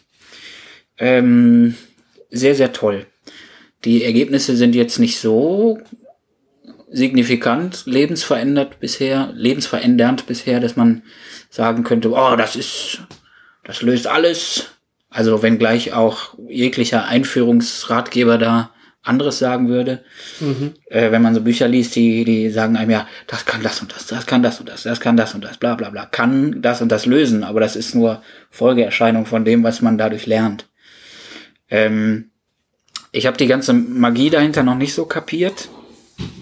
ähm, sehr sehr toll. Die Ergebnisse sind jetzt nicht so signifikant, lebensverändert bisher, lebensverändernd bisher, dass man sagen könnte, oh, das ist, das löst alles. Also wenn gleich auch jeglicher Einführungsratgeber da anderes sagen würde Mhm. äh, wenn man so Bücher liest, die, die sagen einem ja, das kann das und das, das kann das und das, das kann das und das, bla bla bla, kann das und das lösen, aber das ist nur Folgeerscheinung von dem, was man dadurch lernt. Ähm, ich habe die ganze Magie dahinter noch nicht so kapiert.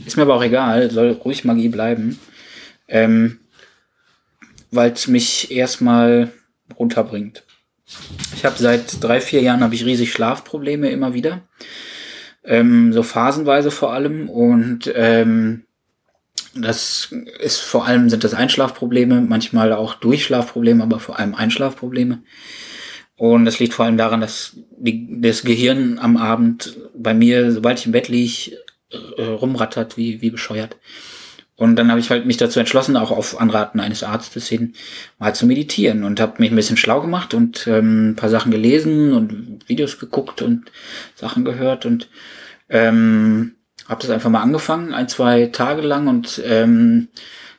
Ist mir aber auch egal, soll ruhig Magie bleiben. Ähm, Weil es mich erstmal runterbringt. Ich habe seit drei, vier Jahren habe ich riesig Schlafprobleme immer wieder. Ähm, so phasenweise vor allem. Und ähm, das ist vor allem sind das Einschlafprobleme, manchmal auch Durchschlafprobleme, aber vor allem Einschlafprobleme. Und das liegt vor allem daran, dass die, das Gehirn am Abend bei mir, sobald ich im Bett liege, äh, rumrattert wie, wie bescheuert. Und dann habe ich halt mich dazu entschlossen, auch auf Anraten eines Arztes hin, mal zu meditieren und habe mich ein bisschen schlau gemacht und ähm, ein paar Sachen gelesen und Videos geguckt und Sachen gehört und ähm, habe das einfach mal angefangen, ein, zwei Tage lang und ähm,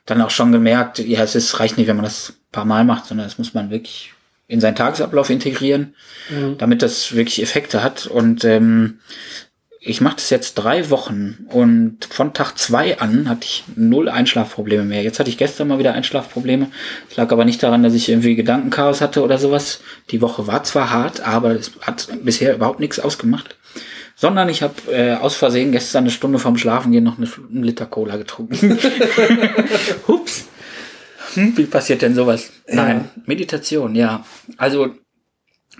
dann auch schon gemerkt, ja, es ist, reicht nicht, wenn man das ein paar Mal macht, sondern das muss man wirklich in seinen Tagesablauf integrieren, Mhm. damit das wirklich Effekte hat. Und ähm, ich mache das jetzt drei Wochen und von Tag zwei an hatte ich null Einschlafprobleme mehr. Jetzt hatte ich gestern mal wieder Einschlafprobleme. Es lag aber nicht daran, dass ich irgendwie Gedankenchaos hatte oder sowas. Die Woche war zwar hart, aber es hat bisher überhaupt nichts ausgemacht. Sondern ich habe äh, aus Versehen gestern eine Stunde vorm Schlafengehen noch eine, einen Liter Cola getrunken. Hups. Hm, wie passiert denn sowas? Ja. Nein, Meditation, ja. Also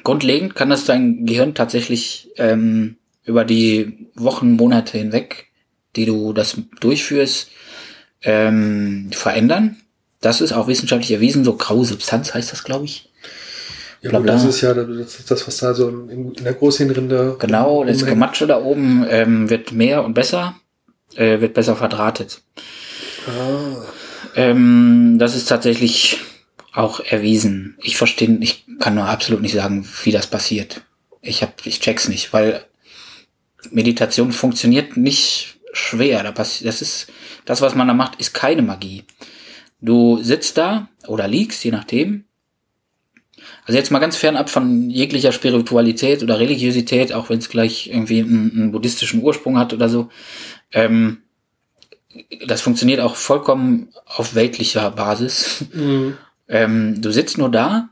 grundlegend kann das dein Gehirn tatsächlich ähm, über die Wochen, Monate hinweg, die du das durchführst, ähm, verändern. Das ist auch wissenschaftlich erwiesen, so graue Substanz heißt das, glaube ich. Ja, Bla, gut, das ist ja das, das was da so in, der Großhirnrinde. Genau, das. Gematsche da oben ähm, wird mehr und besser, äh, wird besser verdrahtet. Ah, Ähm, das ist tatsächlich auch erwiesen. Ich verstehe, ich kann nur absolut nicht sagen, wie das passiert. Ich hab, ich check's nicht, weil Meditation funktioniert nicht schwer. Das ist, das, was man da macht, ist keine Magie. Du sitzt da oder liegst, je nachdem. Also jetzt mal ganz fernab von jeglicher Spiritualität oder Religiosität, auch wenn es gleich irgendwie einen, einen buddhistischen Ursprung hat oder so. Ähm, das funktioniert auch vollkommen auf weltlicher Basis. mhm. Ähm, du sitzt nur da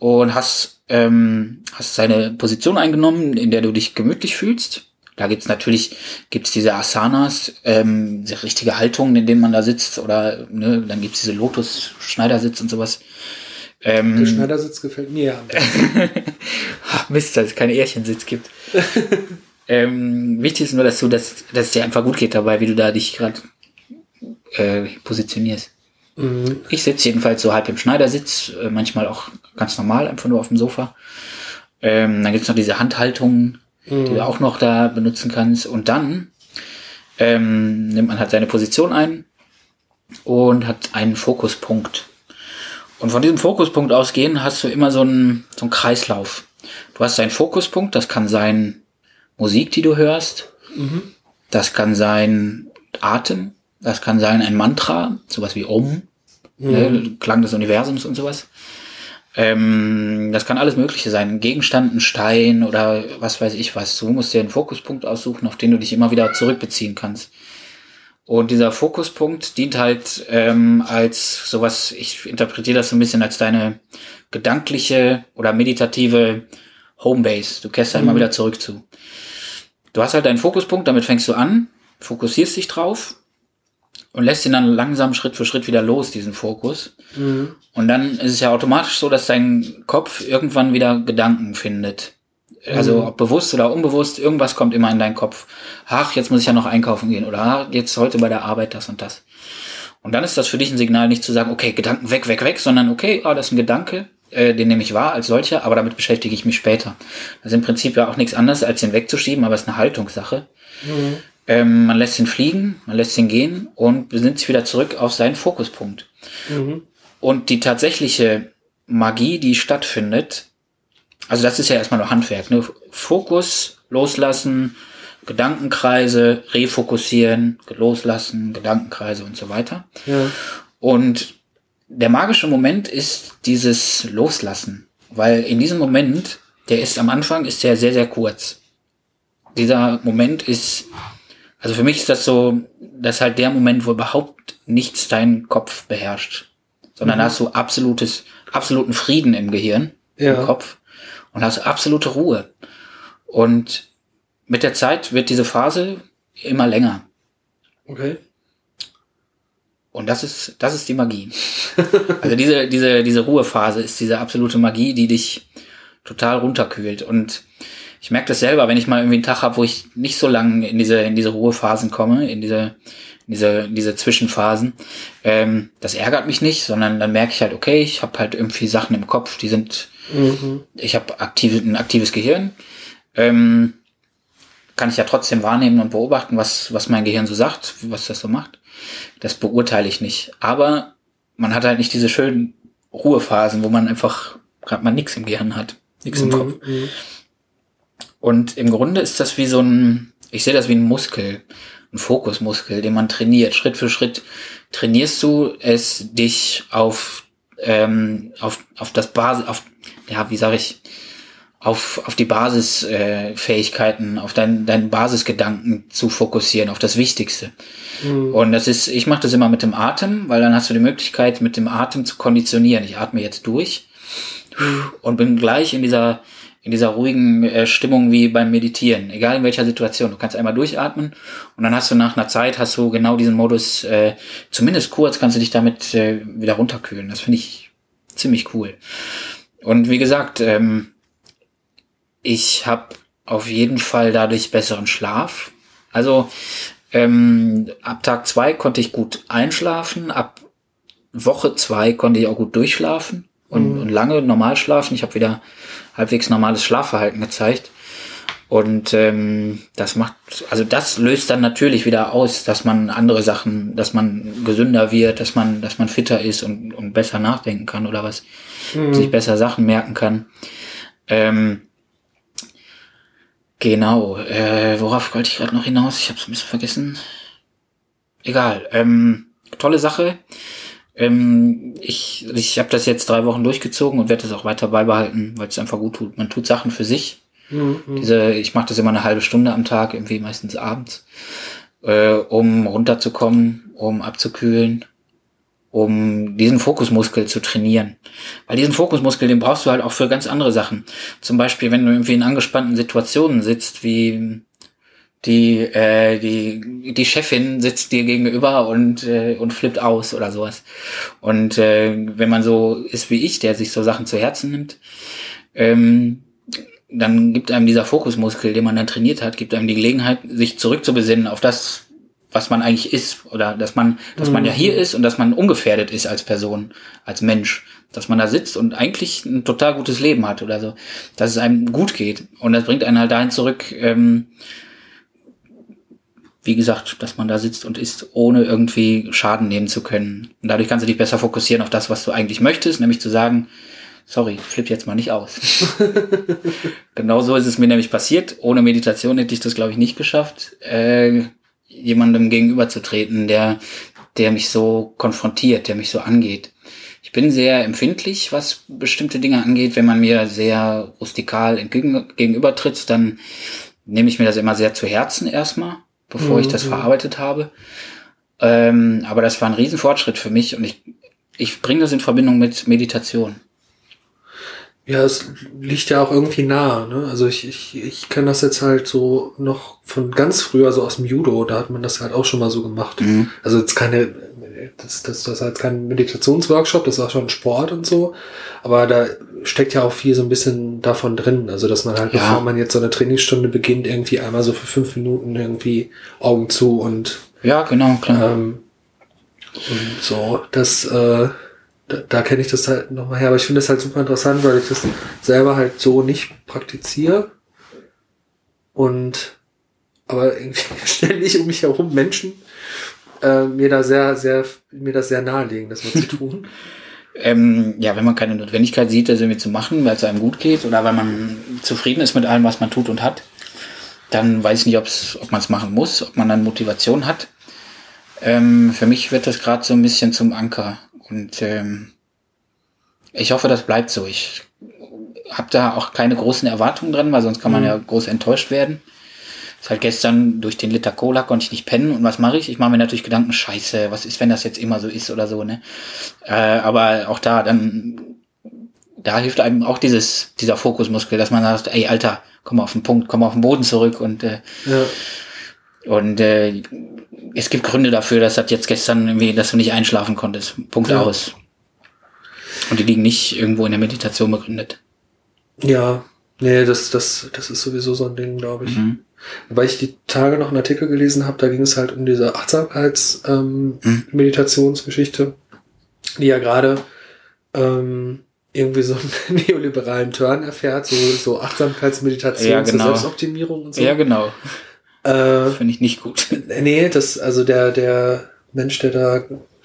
und hast, ähm, hast seine Position eingenommen, in der du dich gemütlich fühlst. Da gibt's natürlich gibt's diese Asanas, ähm, diese richtige Haltungen, in denen man da sitzt, oder ne, dann gibt's diese Lotus-Schneidersitz und sowas. Ähm, Der Schneidersitz gefällt mir. Ach, Mist, dass es keine Ährchensitz gibt. ähm, wichtig ist nur, dass du das, dass es dir einfach gut geht dabei, wie du da dich gerade äh, positionierst. Mhm. Ich sitze jedenfalls so halb im Schneidersitz, äh, manchmal auch ganz normal, einfach nur auf dem Sofa. Ähm, dann gibt's noch diese Handhaltungen, die du auch noch da benutzen kannst. Und dann ähm, nimmt man halt seine Position ein und hat einen Fokuspunkt. Und von diesem Fokuspunkt ausgehen hast du immer so einen, so einen Kreislauf. Du hast einen Fokuspunkt, das kann sein Musik, die du hörst. Das kann sein Atem. Das kann sein ein Mantra, sowas wie Om, ne, Klang des Universums und sowas. Ähm, das kann alles Mögliche sein. Ein Gegenstand, ein Stein oder was weiß ich was. Du musst dir einen Fokuspunkt aussuchen, auf den du dich immer wieder zurückbeziehen kannst. Und dieser Fokuspunkt dient halt ähm, als sowas, ich interpretiere das so ein bisschen als deine gedankliche oder meditative Homebase. Du kehrst da immer wieder zurück zu. Du hast halt deinen Fokuspunkt, damit fängst du an, fokussierst dich drauf und lässt ihn dann langsam Schritt für Schritt wieder los, diesen Fokus. Mhm. Und dann ist es ja automatisch so, dass dein Kopf irgendwann wieder Gedanken findet. Also ob bewusst oder unbewusst, irgendwas kommt immer in deinen Kopf. Ach, jetzt muss ich ja noch einkaufen gehen oder ach, jetzt heute bei der Arbeit das und das. Und dann ist das für dich ein Signal, nicht zu sagen, okay, Gedanken weg, weg, weg, sondern okay, ah, das ist ein Gedanke, äh, den nehme ich wahr als solcher, aber damit beschäftige ich mich später. Das ist im Prinzip ja auch nichts anderes, als den wegzuschieben, aber es ist eine Haltungssache. Ähm, man lässt ihn fliegen, man lässt ihn gehen und besinnt sich wieder zurück auf seinen Fokuspunkt. Mhm. Und die tatsächliche Magie, die stattfindet, also das ist ja erstmal nur Handwerk, ne? Fokus, loslassen, Gedankenkreise, refokussieren, loslassen, Gedankenkreise und so weiter. Ja. Und der magische Moment ist dieses Loslassen, weil in diesem Moment, der ist am Anfang, ist der sehr, sehr kurz. Dieser Moment ist, also für mich ist das so, das ist halt der Moment, wo überhaupt nichts deinen Kopf beherrscht, sondern da hast du absolutes, absoluten Frieden im Gehirn, Ja. im Kopf und hast absolute Ruhe. Und mit der Zeit wird diese Phase immer länger. Okay. Und das ist, das ist die Magie. Also diese, diese, diese Ruhephase ist diese absolute Magie, die dich total runterkühlt. Und ich merke das selber, wenn ich mal irgendwie einen Tag habe, wo ich nicht so lange in diese, in diese Ruhephasen komme, in diese, in diese, in diese Zwischenphasen. Ähm, das ärgert mich nicht, sondern dann merke ich halt, okay, ich habe halt irgendwie Sachen im Kopf, die sind, Mhm. ich habe aktive, ein aktives Gehirn. Ähm, kann ich ja trotzdem wahrnehmen und beobachten, was, was mein Gehirn so sagt, was das so macht. Das beurteile ich nicht. Aber man hat halt nicht diese schönen Ruhephasen, wo man einfach gerade mal nichts im Gehirn hat, nichts im Kopf. Mhm. Und im Grunde ist das wie so ein, ich sehe das wie ein Muskel, ein Fokusmuskel, den man trainiert. Schritt für Schritt trainierst du es, dich auf, ähm, auf, auf das Basis, auf, ja, wie sage ich, auf, auf die Basisfähigkeiten, äh, auf deinen dein Basisgedanken zu fokussieren, auf das Wichtigste. Mhm. Und das ist, ich mache das immer mit dem Atem, weil dann hast du die Möglichkeit, mit dem Atem zu konditionieren. Ich atme jetzt durch mhm. und bin gleich in dieser in dieser ruhigen äh, Stimmung wie beim Meditieren, egal in welcher Situation. Du kannst einmal durchatmen und dann hast du nach einer Zeit hast du genau diesen Modus, äh, zumindest kurz kannst du dich damit äh, wieder runterkühlen. Das finde ich ziemlich cool. Und wie gesagt, ähm, ich habe auf jeden Fall dadurch besseren Schlaf. Also ähm, ab Tag zwei konnte ich gut einschlafen, ab Woche zwei konnte ich auch gut durchschlafen und, mhm. und lange normal schlafen. Ich habe wieder halbwegs normales Schlafverhalten gezeigt. Und ähm, das macht, also das löst dann natürlich wieder aus, dass man andere Sachen, dass man gesünder wird, dass man, dass man fitter ist und, und besser nachdenken kann oder was, mhm. sich besser Sachen merken kann. Ähm, genau, äh, worauf wollte ich gerade noch hinaus? Ich habe es ein bisschen vergessen. Egal. Ähm, tolle Sache. Ähm, ich ich habe das jetzt drei Wochen durchgezogen und werde das auch weiter beibehalten, weil es einfach gut tut. Man tut Sachen für sich Mhm. Diese, ich mache das immer eine halbe Stunde am Tag, irgendwie meistens abends, äh, um runterzukommen, um abzukühlen, um diesen Fokusmuskel zu trainieren. Weil diesen Fokusmuskel, den brauchst du halt auch für ganz andere Sachen. Zum Beispiel, wenn du irgendwie in angespannten Situationen sitzt, wie die, äh, die, die Chefin sitzt dir gegenüber und, äh, und flippt aus oder sowas. Und äh, wenn man so ist wie ich, der sich so Sachen zu Herzen nimmt, ähm, dann gibt einem dieser Fokusmuskel, den man dann trainiert hat, gibt einem die Gelegenheit, sich zurückzubesinnen auf das, was man eigentlich ist oder dass man, dass man ja hier mhm. ist und dass man ungefährdet ist als Person, als Mensch, dass man da sitzt und eigentlich ein total gutes Leben hat oder so, dass es einem gut geht und das bringt einen halt dahin zurück, ähm, wie gesagt, dass man da sitzt und isst, ohne irgendwie Schaden nehmen zu können. Und dadurch kannst du dich besser fokussieren auf das, was du eigentlich möchtest, nämlich zu sagen, Sorry, flipp jetzt mal nicht aus. genau so ist es mir nämlich passiert. Ohne Meditation hätte ich das, glaube ich, nicht geschafft, äh, jemandem gegenüberzutreten, der, der mich so konfrontiert, der mich so angeht. Ich bin sehr empfindlich, was bestimmte Dinge angeht. Wenn man mir sehr rustikal entgegen, gegenübertritt, dann nehme ich mir das immer sehr zu Herzen erstmal, bevor mhm. ich das mhm. verarbeitet habe. Ähm, aber das war ein Riesenfortschritt für mich und ich, ich bringe das in Verbindung mit Meditation. Ja, es liegt ja auch irgendwie nah. Ne? Also ich, ich, ich kenne das jetzt halt so noch von ganz früher, so aus dem Judo, da hat man das halt auch schon mal so gemacht. Mhm. Also jetzt keine, das, das, das ist halt kein Meditationsworkshop, das war schon Sport und so, aber da steckt ja auch viel so ein bisschen davon drin. Also dass man halt, ja. bevor man jetzt so eine Trainingsstunde beginnt, irgendwie einmal so für fünf Minuten irgendwie Augen zu und ja, genau, klar. Ähm, und so, das äh, da, da kenne ich das halt nochmal her. Aber ich finde das halt super interessant, weil ich das selber halt so nicht praktiziere. Und aber irgendwie ständig um mich herum Menschen äh, mir da sehr, sehr, mir das sehr nahelegen, das mal zu tun. ähm, ja, wenn man keine Notwendigkeit sieht, das irgendwie zu machen, weil es einem gut geht oder weil man zufrieden ist mit allem, was man tut und hat, dann weiß ich nicht, ob's, ob man es machen muss, ob man dann Motivation hat. Ähm, für mich wird das gerade so ein bisschen zum Anker. Und ähm, ich hoffe, das bleibt so. Ich habe da auch keine großen Erwartungen dran, weil sonst kann man mhm. ja groß enttäuscht werden. Ist halt gestern durch den Liter Cola konnte ich nicht pennen und was mache ich? Ich mache mir natürlich Gedanken, scheiße, was ist, wenn das jetzt immer so ist oder so, ne? Äh, aber auch da, dann, da hilft einem auch dieses, dieser Fokusmuskel, dass man sagt, ey, Alter, komm auf den Punkt, komm auf den Boden zurück und, äh, ja. und äh, es gibt Gründe dafür, dass das jetzt gestern irgendwie, dass du nicht einschlafen konntest. Punkt ja. aus. Und die liegen nicht irgendwo in der Meditation begründet. Ja, nee, das, das, das ist sowieso so ein Ding, glaube ich. Mhm. Weil ich die Tage noch einen Artikel gelesen habe, da ging es halt um diese Achtsamkeits-Meditationsgeschichte, ähm, mhm. die ja gerade ähm, irgendwie so einen neoliberalen Turn erfährt, so, so Achtsamkeitsmeditation ja, genau. zur Selbstoptimierung und so. Ja, genau. Äh, Finde ich nicht gut. Nee, das, also der, der Mensch, der da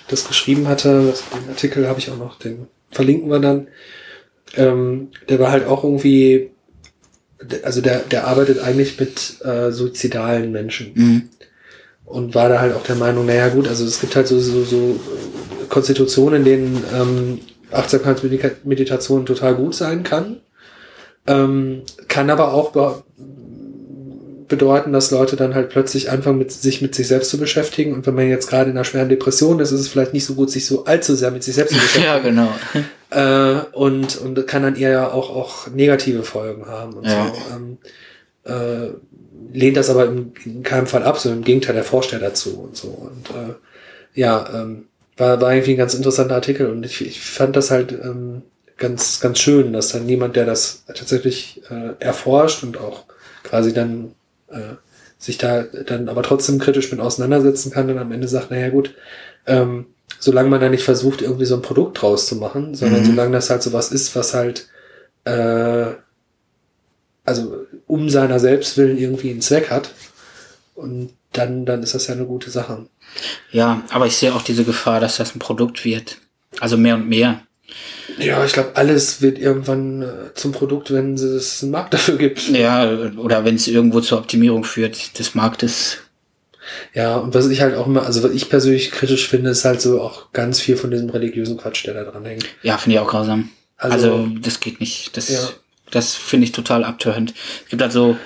das geschrieben hatte, den Artikel habe ich auch noch, den verlinken wir dann. Ähm, der war halt auch irgendwie, also der, der arbeitet eigentlich mit äh, suizidalen Menschen. Mhm. Und war da halt auch der Meinung, naja gut, also es gibt halt so, so, so Konstitutionen, in denen ähm, Achtsamkeitsmeditation total gut sein kann. Ähm, kann aber auch bedeuten, dass Leute dann halt plötzlich anfangen, mit, sich mit sich selbst zu beschäftigen. Und wenn man jetzt gerade in einer schweren Depression ist, ist es vielleicht nicht so gut, sich so allzu sehr mit sich selbst zu beschäftigen. Ja, genau. Äh, und, und kann dann eher ja auch, auch negative Folgen haben und Ja. so. Ähm, äh, lehnt das aber im, in keinem Fall ab, sondern im Gegenteil, er forscht ja dazu und so. Und äh, ja, ähm, war, war irgendwie ein ganz interessanter Artikel und ich, ich fand das halt ähm, ganz, ganz schön, dass dann jemand, der das tatsächlich äh, erforscht und auch quasi dann äh, sich da dann aber trotzdem kritisch mit auseinandersetzen kann, dann am Ende sagt, naja gut, ähm, solange man da nicht versucht, irgendwie so ein Produkt draus zu machen, sondern Mhm. solange das halt sowas ist, was halt äh, also um seiner selbst willen irgendwie einen Zweck hat und dann, dann ist das ja eine gute Sache. Ja, aber ich sehe auch diese Gefahr, dass das ein Produkt wird. Also mehr und mehr. Ja, ich glaube, alles wird irgendwann äh, zum Produkt, wenn es einen Markt dafür gibt. Ja, oder wenn es irgendwo zur Optimierung führt des Marktes. Ja, und was ich halt auch immer, also was ich persönlich kritisch finde, ist halt so auch ganz viel von diesem religiösen Quatsch, der da dran hängt. Ja, finde ich auch grausam. Also- Also, das geht nicht. Das, Ja. das finde ich total abtörend. Es gibt halt so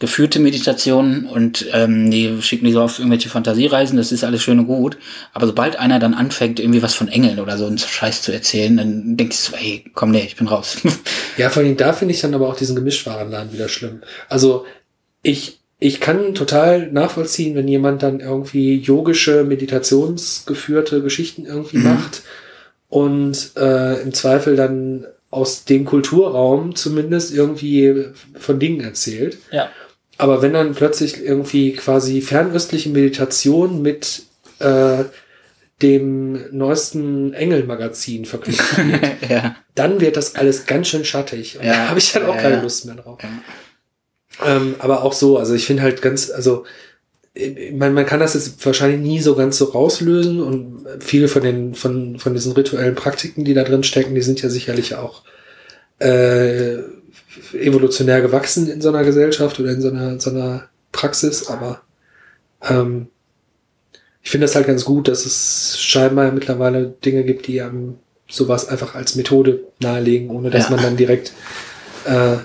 geführte Meditationen und ähm, die schicken die so auf irgendwelche Fantasiereisen, das ist alles schön und gut. Aber sobald einer dann anfängt, irgendwie was von Engeln oder so einen Scheiß zu erzählen, dann denkst du, hey, komm, nee, ich bin raus. Ja, vor allem da finde ich dann aber auch diesen Gemischtwarenladen wieder schlimm. Also ich, ich kann total nachvollziehen, wenn jemand dann irgendwie yogische, meditationsgeführte Geschichten irgendwie macht und äh, im Zweifel dann aus dem Kulturraum zumindest irgendwie von Dingen erzählt. ja. Aber wenn dann plötzlich irgendwie quasi fernöstliche Meditation mit äh, dem neuesten Engel-Magazin verknüpft wird, ja. dann wird das alles ganz schön schattig. Und Ja, da habe ich dann auch ja, keine. Lust mehr drauf. Ähm, aber auch so, also ich finde halt ganz, also man, man kann das jetzt wahrscheinlich nie so ganz so rauslösen und viele von den, von, von diesen rituellen Praktiken, die da drin stecken, die sind ja sicherlich auch äh, evolutionär gewachsen in so einer Gesellschaft oder in so einer, so einer Praxis, aber ähm, ich finde das halt ganz gut, dass es scheinbar mittlerweile Dinge gibt, die einem sowas einfach als Methode nahelegen, ohne dass Ja. man dann direkt äh,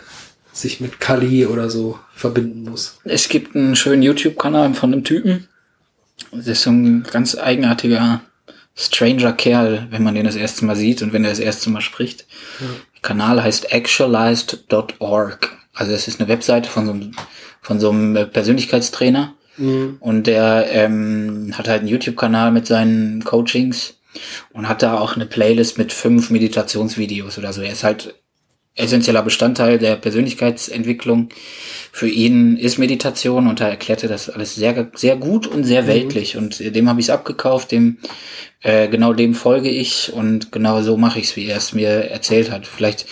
sich mit Kali oder so verbinden muss. Es gibt einen schönen YouTube-Kanal von einem Typen. Das ist so ein ganz eigenartiger Stranger Kerl, wenn man den das erste Mal sieht und wenn er das erste Mal spricht. Der Kanal heißt actualized.org. Also es ist eine Webseite von so einem, von so einem Persönlichkeitstrainer. Und der ähm, hat halt einen YouTube-Kanal mit seinen Coachings und hat da auch eine Playlist mit fünf Meditationsvideos oder so. Er ist halt essentieller Bestandteil der Persönlichkeitsentwicklung. Für ihn ist Meditation und er erklärte das alles sehr, sehr gut und sehr weltlich. Und dem habe ich es abgekauft, dem äh, genau dem folge ich und genau so mache ich es, wie er es mir erzählt hat. Vielleicht,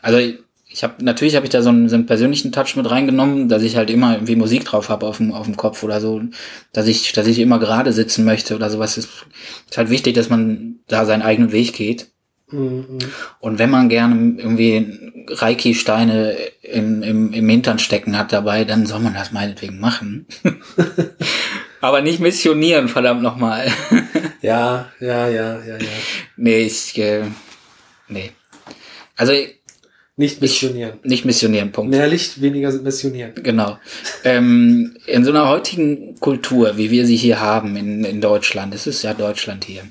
also ich habe natürlich habe ich da so einen, so einen persönlichen Touch mit reingenommen, dass ich halt immer irgendwie Musik drauf habe auf dem auf dem Kopf oder so, dass ich dass ich immer gerade sitzen möchte oder sowas ist, ist halt wichtig, dass man da seinen eigenen Weg geht. Mhm. Und wenn man gerne irgendwie Reiki-Steine im, im, im Hintern stecken hat dabei, dann soll man das meinetwegen machen. Aber nicht missionieren, verdammt nochmal. Ja, ja, ja, ja, ja. nee, ich, äh, nee. Also Nicht missionieren. nicht missionieren, Punkt. Mehr Licht, weniger missionieren. Genau. Ähm, in so einer heutigen Kultur, wie wir sie hier haben in, in Deutschland, es ist ja Deutschland hier.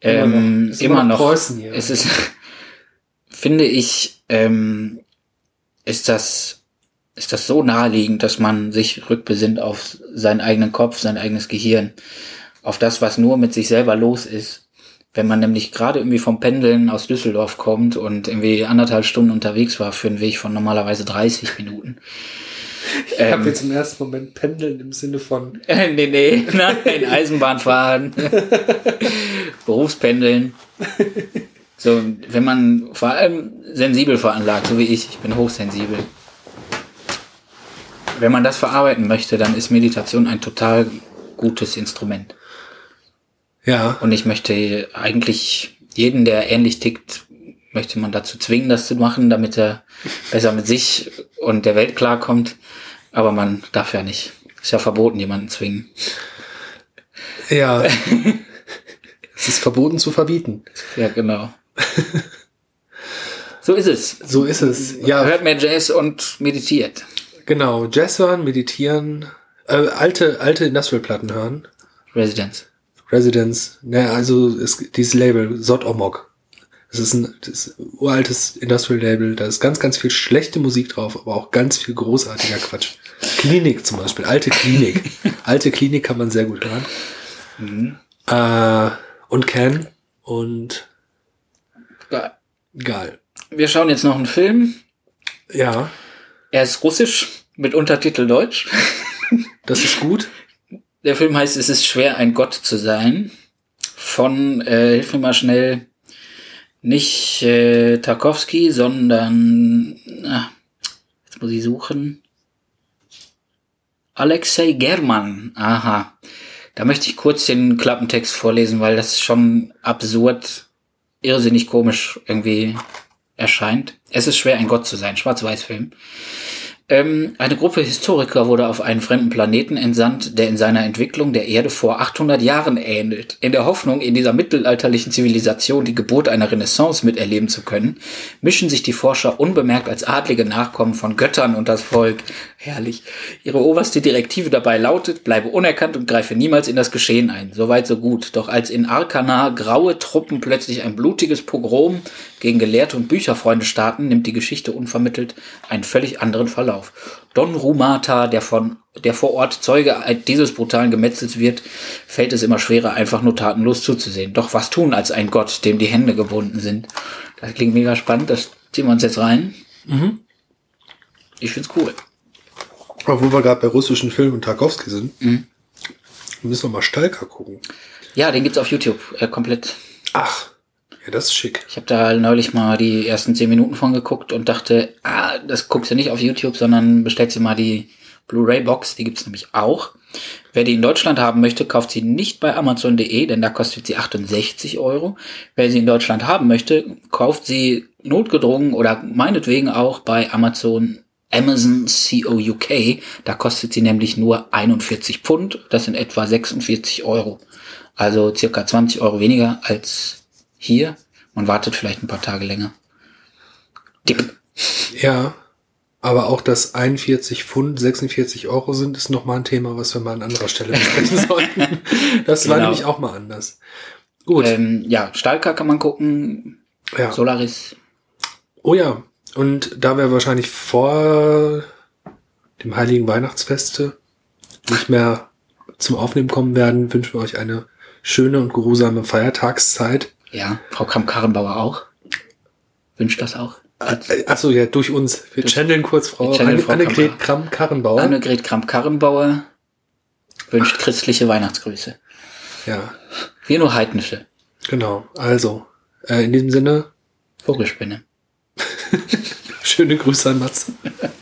Immer Ähm, noch. Ist immer, noch noch. Preußen hier. Es ist, finde ich, ähm, ist das, ist das so naheliegend, dass man sich rückbesinnt auf seinen eigenen Kopf, sein eigenes Gehirn, auf das, was nur mit sich selber los ist. Wenn man nämlich gerade irgendwie vom Pendeln aus Düsseldorf kommt und irgendwie anderthalb Stunden unterwegs war für einen Weg von normalerweise 30 Minuten. Ich Ähm. habe jetzt im ersten Moment pendeln im Sinne von Äh, nee, nee, nein, Eisenbahn fahren, Berufspendeln. So, wenn man vor allem sensibel veranlagt, so wie ich, ich bin hochsensibel. Wenn man das verarbeiten möchte, dann ist Meditation ein total gutes Instrument. ja, Und ich möchte eigentlich jeden, der ähnlich tickt, möchte man dazu zwingen, das zu machen, damit er besser mit sich und der Welt klarkommt. Aber man darf ja nicht. Ist ja verboten, jemanden zwingen. ja. es ist verboten zu verbieten. Ja, genau. So ist es. So ist es. Ja, Hört mehr Jazz und meditiert. genau. Jazz hören, meditieren, äh, alte, alte Industrial-Platten hören. Residence. Residence, ne, also es, dieses Label, Sot Omok. Das ist ein, das ist ein uraltes Industrial-Label, da ist ganz, ganz viel schlechte Musik drauf, aber auch ganz viel großartiger Quatsch. Klinik zum Beispiel, alte Klinik. alte Klinik kann man sehr gut hören. Äh, und Can und Ja. geil. Wir schauen jetzt noch einen Film. Ja, Er ist russisch mit Untertitel Deutsch. das ist gut. Der Film heißt Es ist schwer, ein Gott zu sein. Von, äh, hilf mir mal schnell, nicht äh, Tarkovsky, sondern, ah, jetzt muss ich suchen. Alexei German. Aha. Da möchte ich kurz den Klappentext vorlesen, weil das schon absurd, irrsinnig komisch irgendwie erscheint. Es ist schwer, ein Gott zu sein. Schwarz-Weiß-Film. Ähm, eine Gruppe Historiker wurde auf einen fremden Planeten entsandt, der in seiner Entwicklung der Erde vor 800 Jahren ähnelt. In der Hoffnung, in dieser mittelalterlichen Zivilisation die Geburt einer Renaissance miterleben zu können, mischen sich die Forscher unbemerkt als adlige Nachkommen von Göttern und das Volk. Herrlich. Ihre oberste Direktive dabei lautet, bleibe unerkannt und greife niemals in das Geschehen ein. Soweit so gut. Doch als in Arkana graue Truppen plötzlich ein blutiges Pogrom gegen Gelehrte und Bücherfreunde starten, nimmt die Geschichte unvermittelt einen völlig anderen Verlauf. Don Rumata, der von der vor Ort Zeuge dieses brutalen Gemetzels wird, fällt es immer schwerer, einfach nur tatenlos zuzusehen. Doch was tun als ein Gott, dem die Hände gebunden sind? Das klingt mega spannend, das ziehen wir uns jetzt rein. Ich find's cool. Wo wir gerade bei russischen Filmen und Tarkovsky sind, müssen wir mal Stalker gucken. Ja, den gibt's auf YouTube äh, komplett. Ach, das ist schick. Ich habe da neulich mal die ersten zehn Minuten von geguckt und dachte, ah, das guckst du nicht auf YouTube, sondern bestellst dir mal die Blu-ray-Box, die gibt's nämlich auch. Wer die in Deutschland haben möchte, kauft sie nicht bei Amazon.de, denn da kostet sie 68 Euro. Wer sie in Deutschland haben möchte, kauft sie notgedrungen oder meinetwegen auch bei Amazon Amazon CO UK. Da kostet sie nämlich nur 41 Pfund. Das sind etwa 46 Euro. Also circa 20 Euro weniger als hier. Man wartet vielleicht ein paar Tage länger. Tipp. Ja, aber auch, dass 41 Pfund 46 Euro sind, ist nochmal ein Thema, was wir mal an anderer Stelle besprechen sollten. Das war Genau. nämlich auch mal anders. Gut, Ähm, ja, Stalker kann man gucken. ja. Solaris. Oh ja, und da wir wahrscheinlich vor dem heiligen Weihnachtsfeste nicht mehr zum Aufnehmen kommen werden, wünschen wir euch eine schöne und geruhsame Feiertagszeit. Ja, Frau Kramp-Karrenbauer auch. Wünscht das auch. Äh, Achso, ja, durch uns. Wir channeln kurz Frau, channeln Anne, Annegret Kramp-Karrenbauer. Annegret Kramp-Karrenbauer wünscht christliche Weihnachtsgrüße. Ja, Wir nur heidnische. genau. Also, äh, in diesem Sinne, Vogelspinne. schöne Grüße an Mats.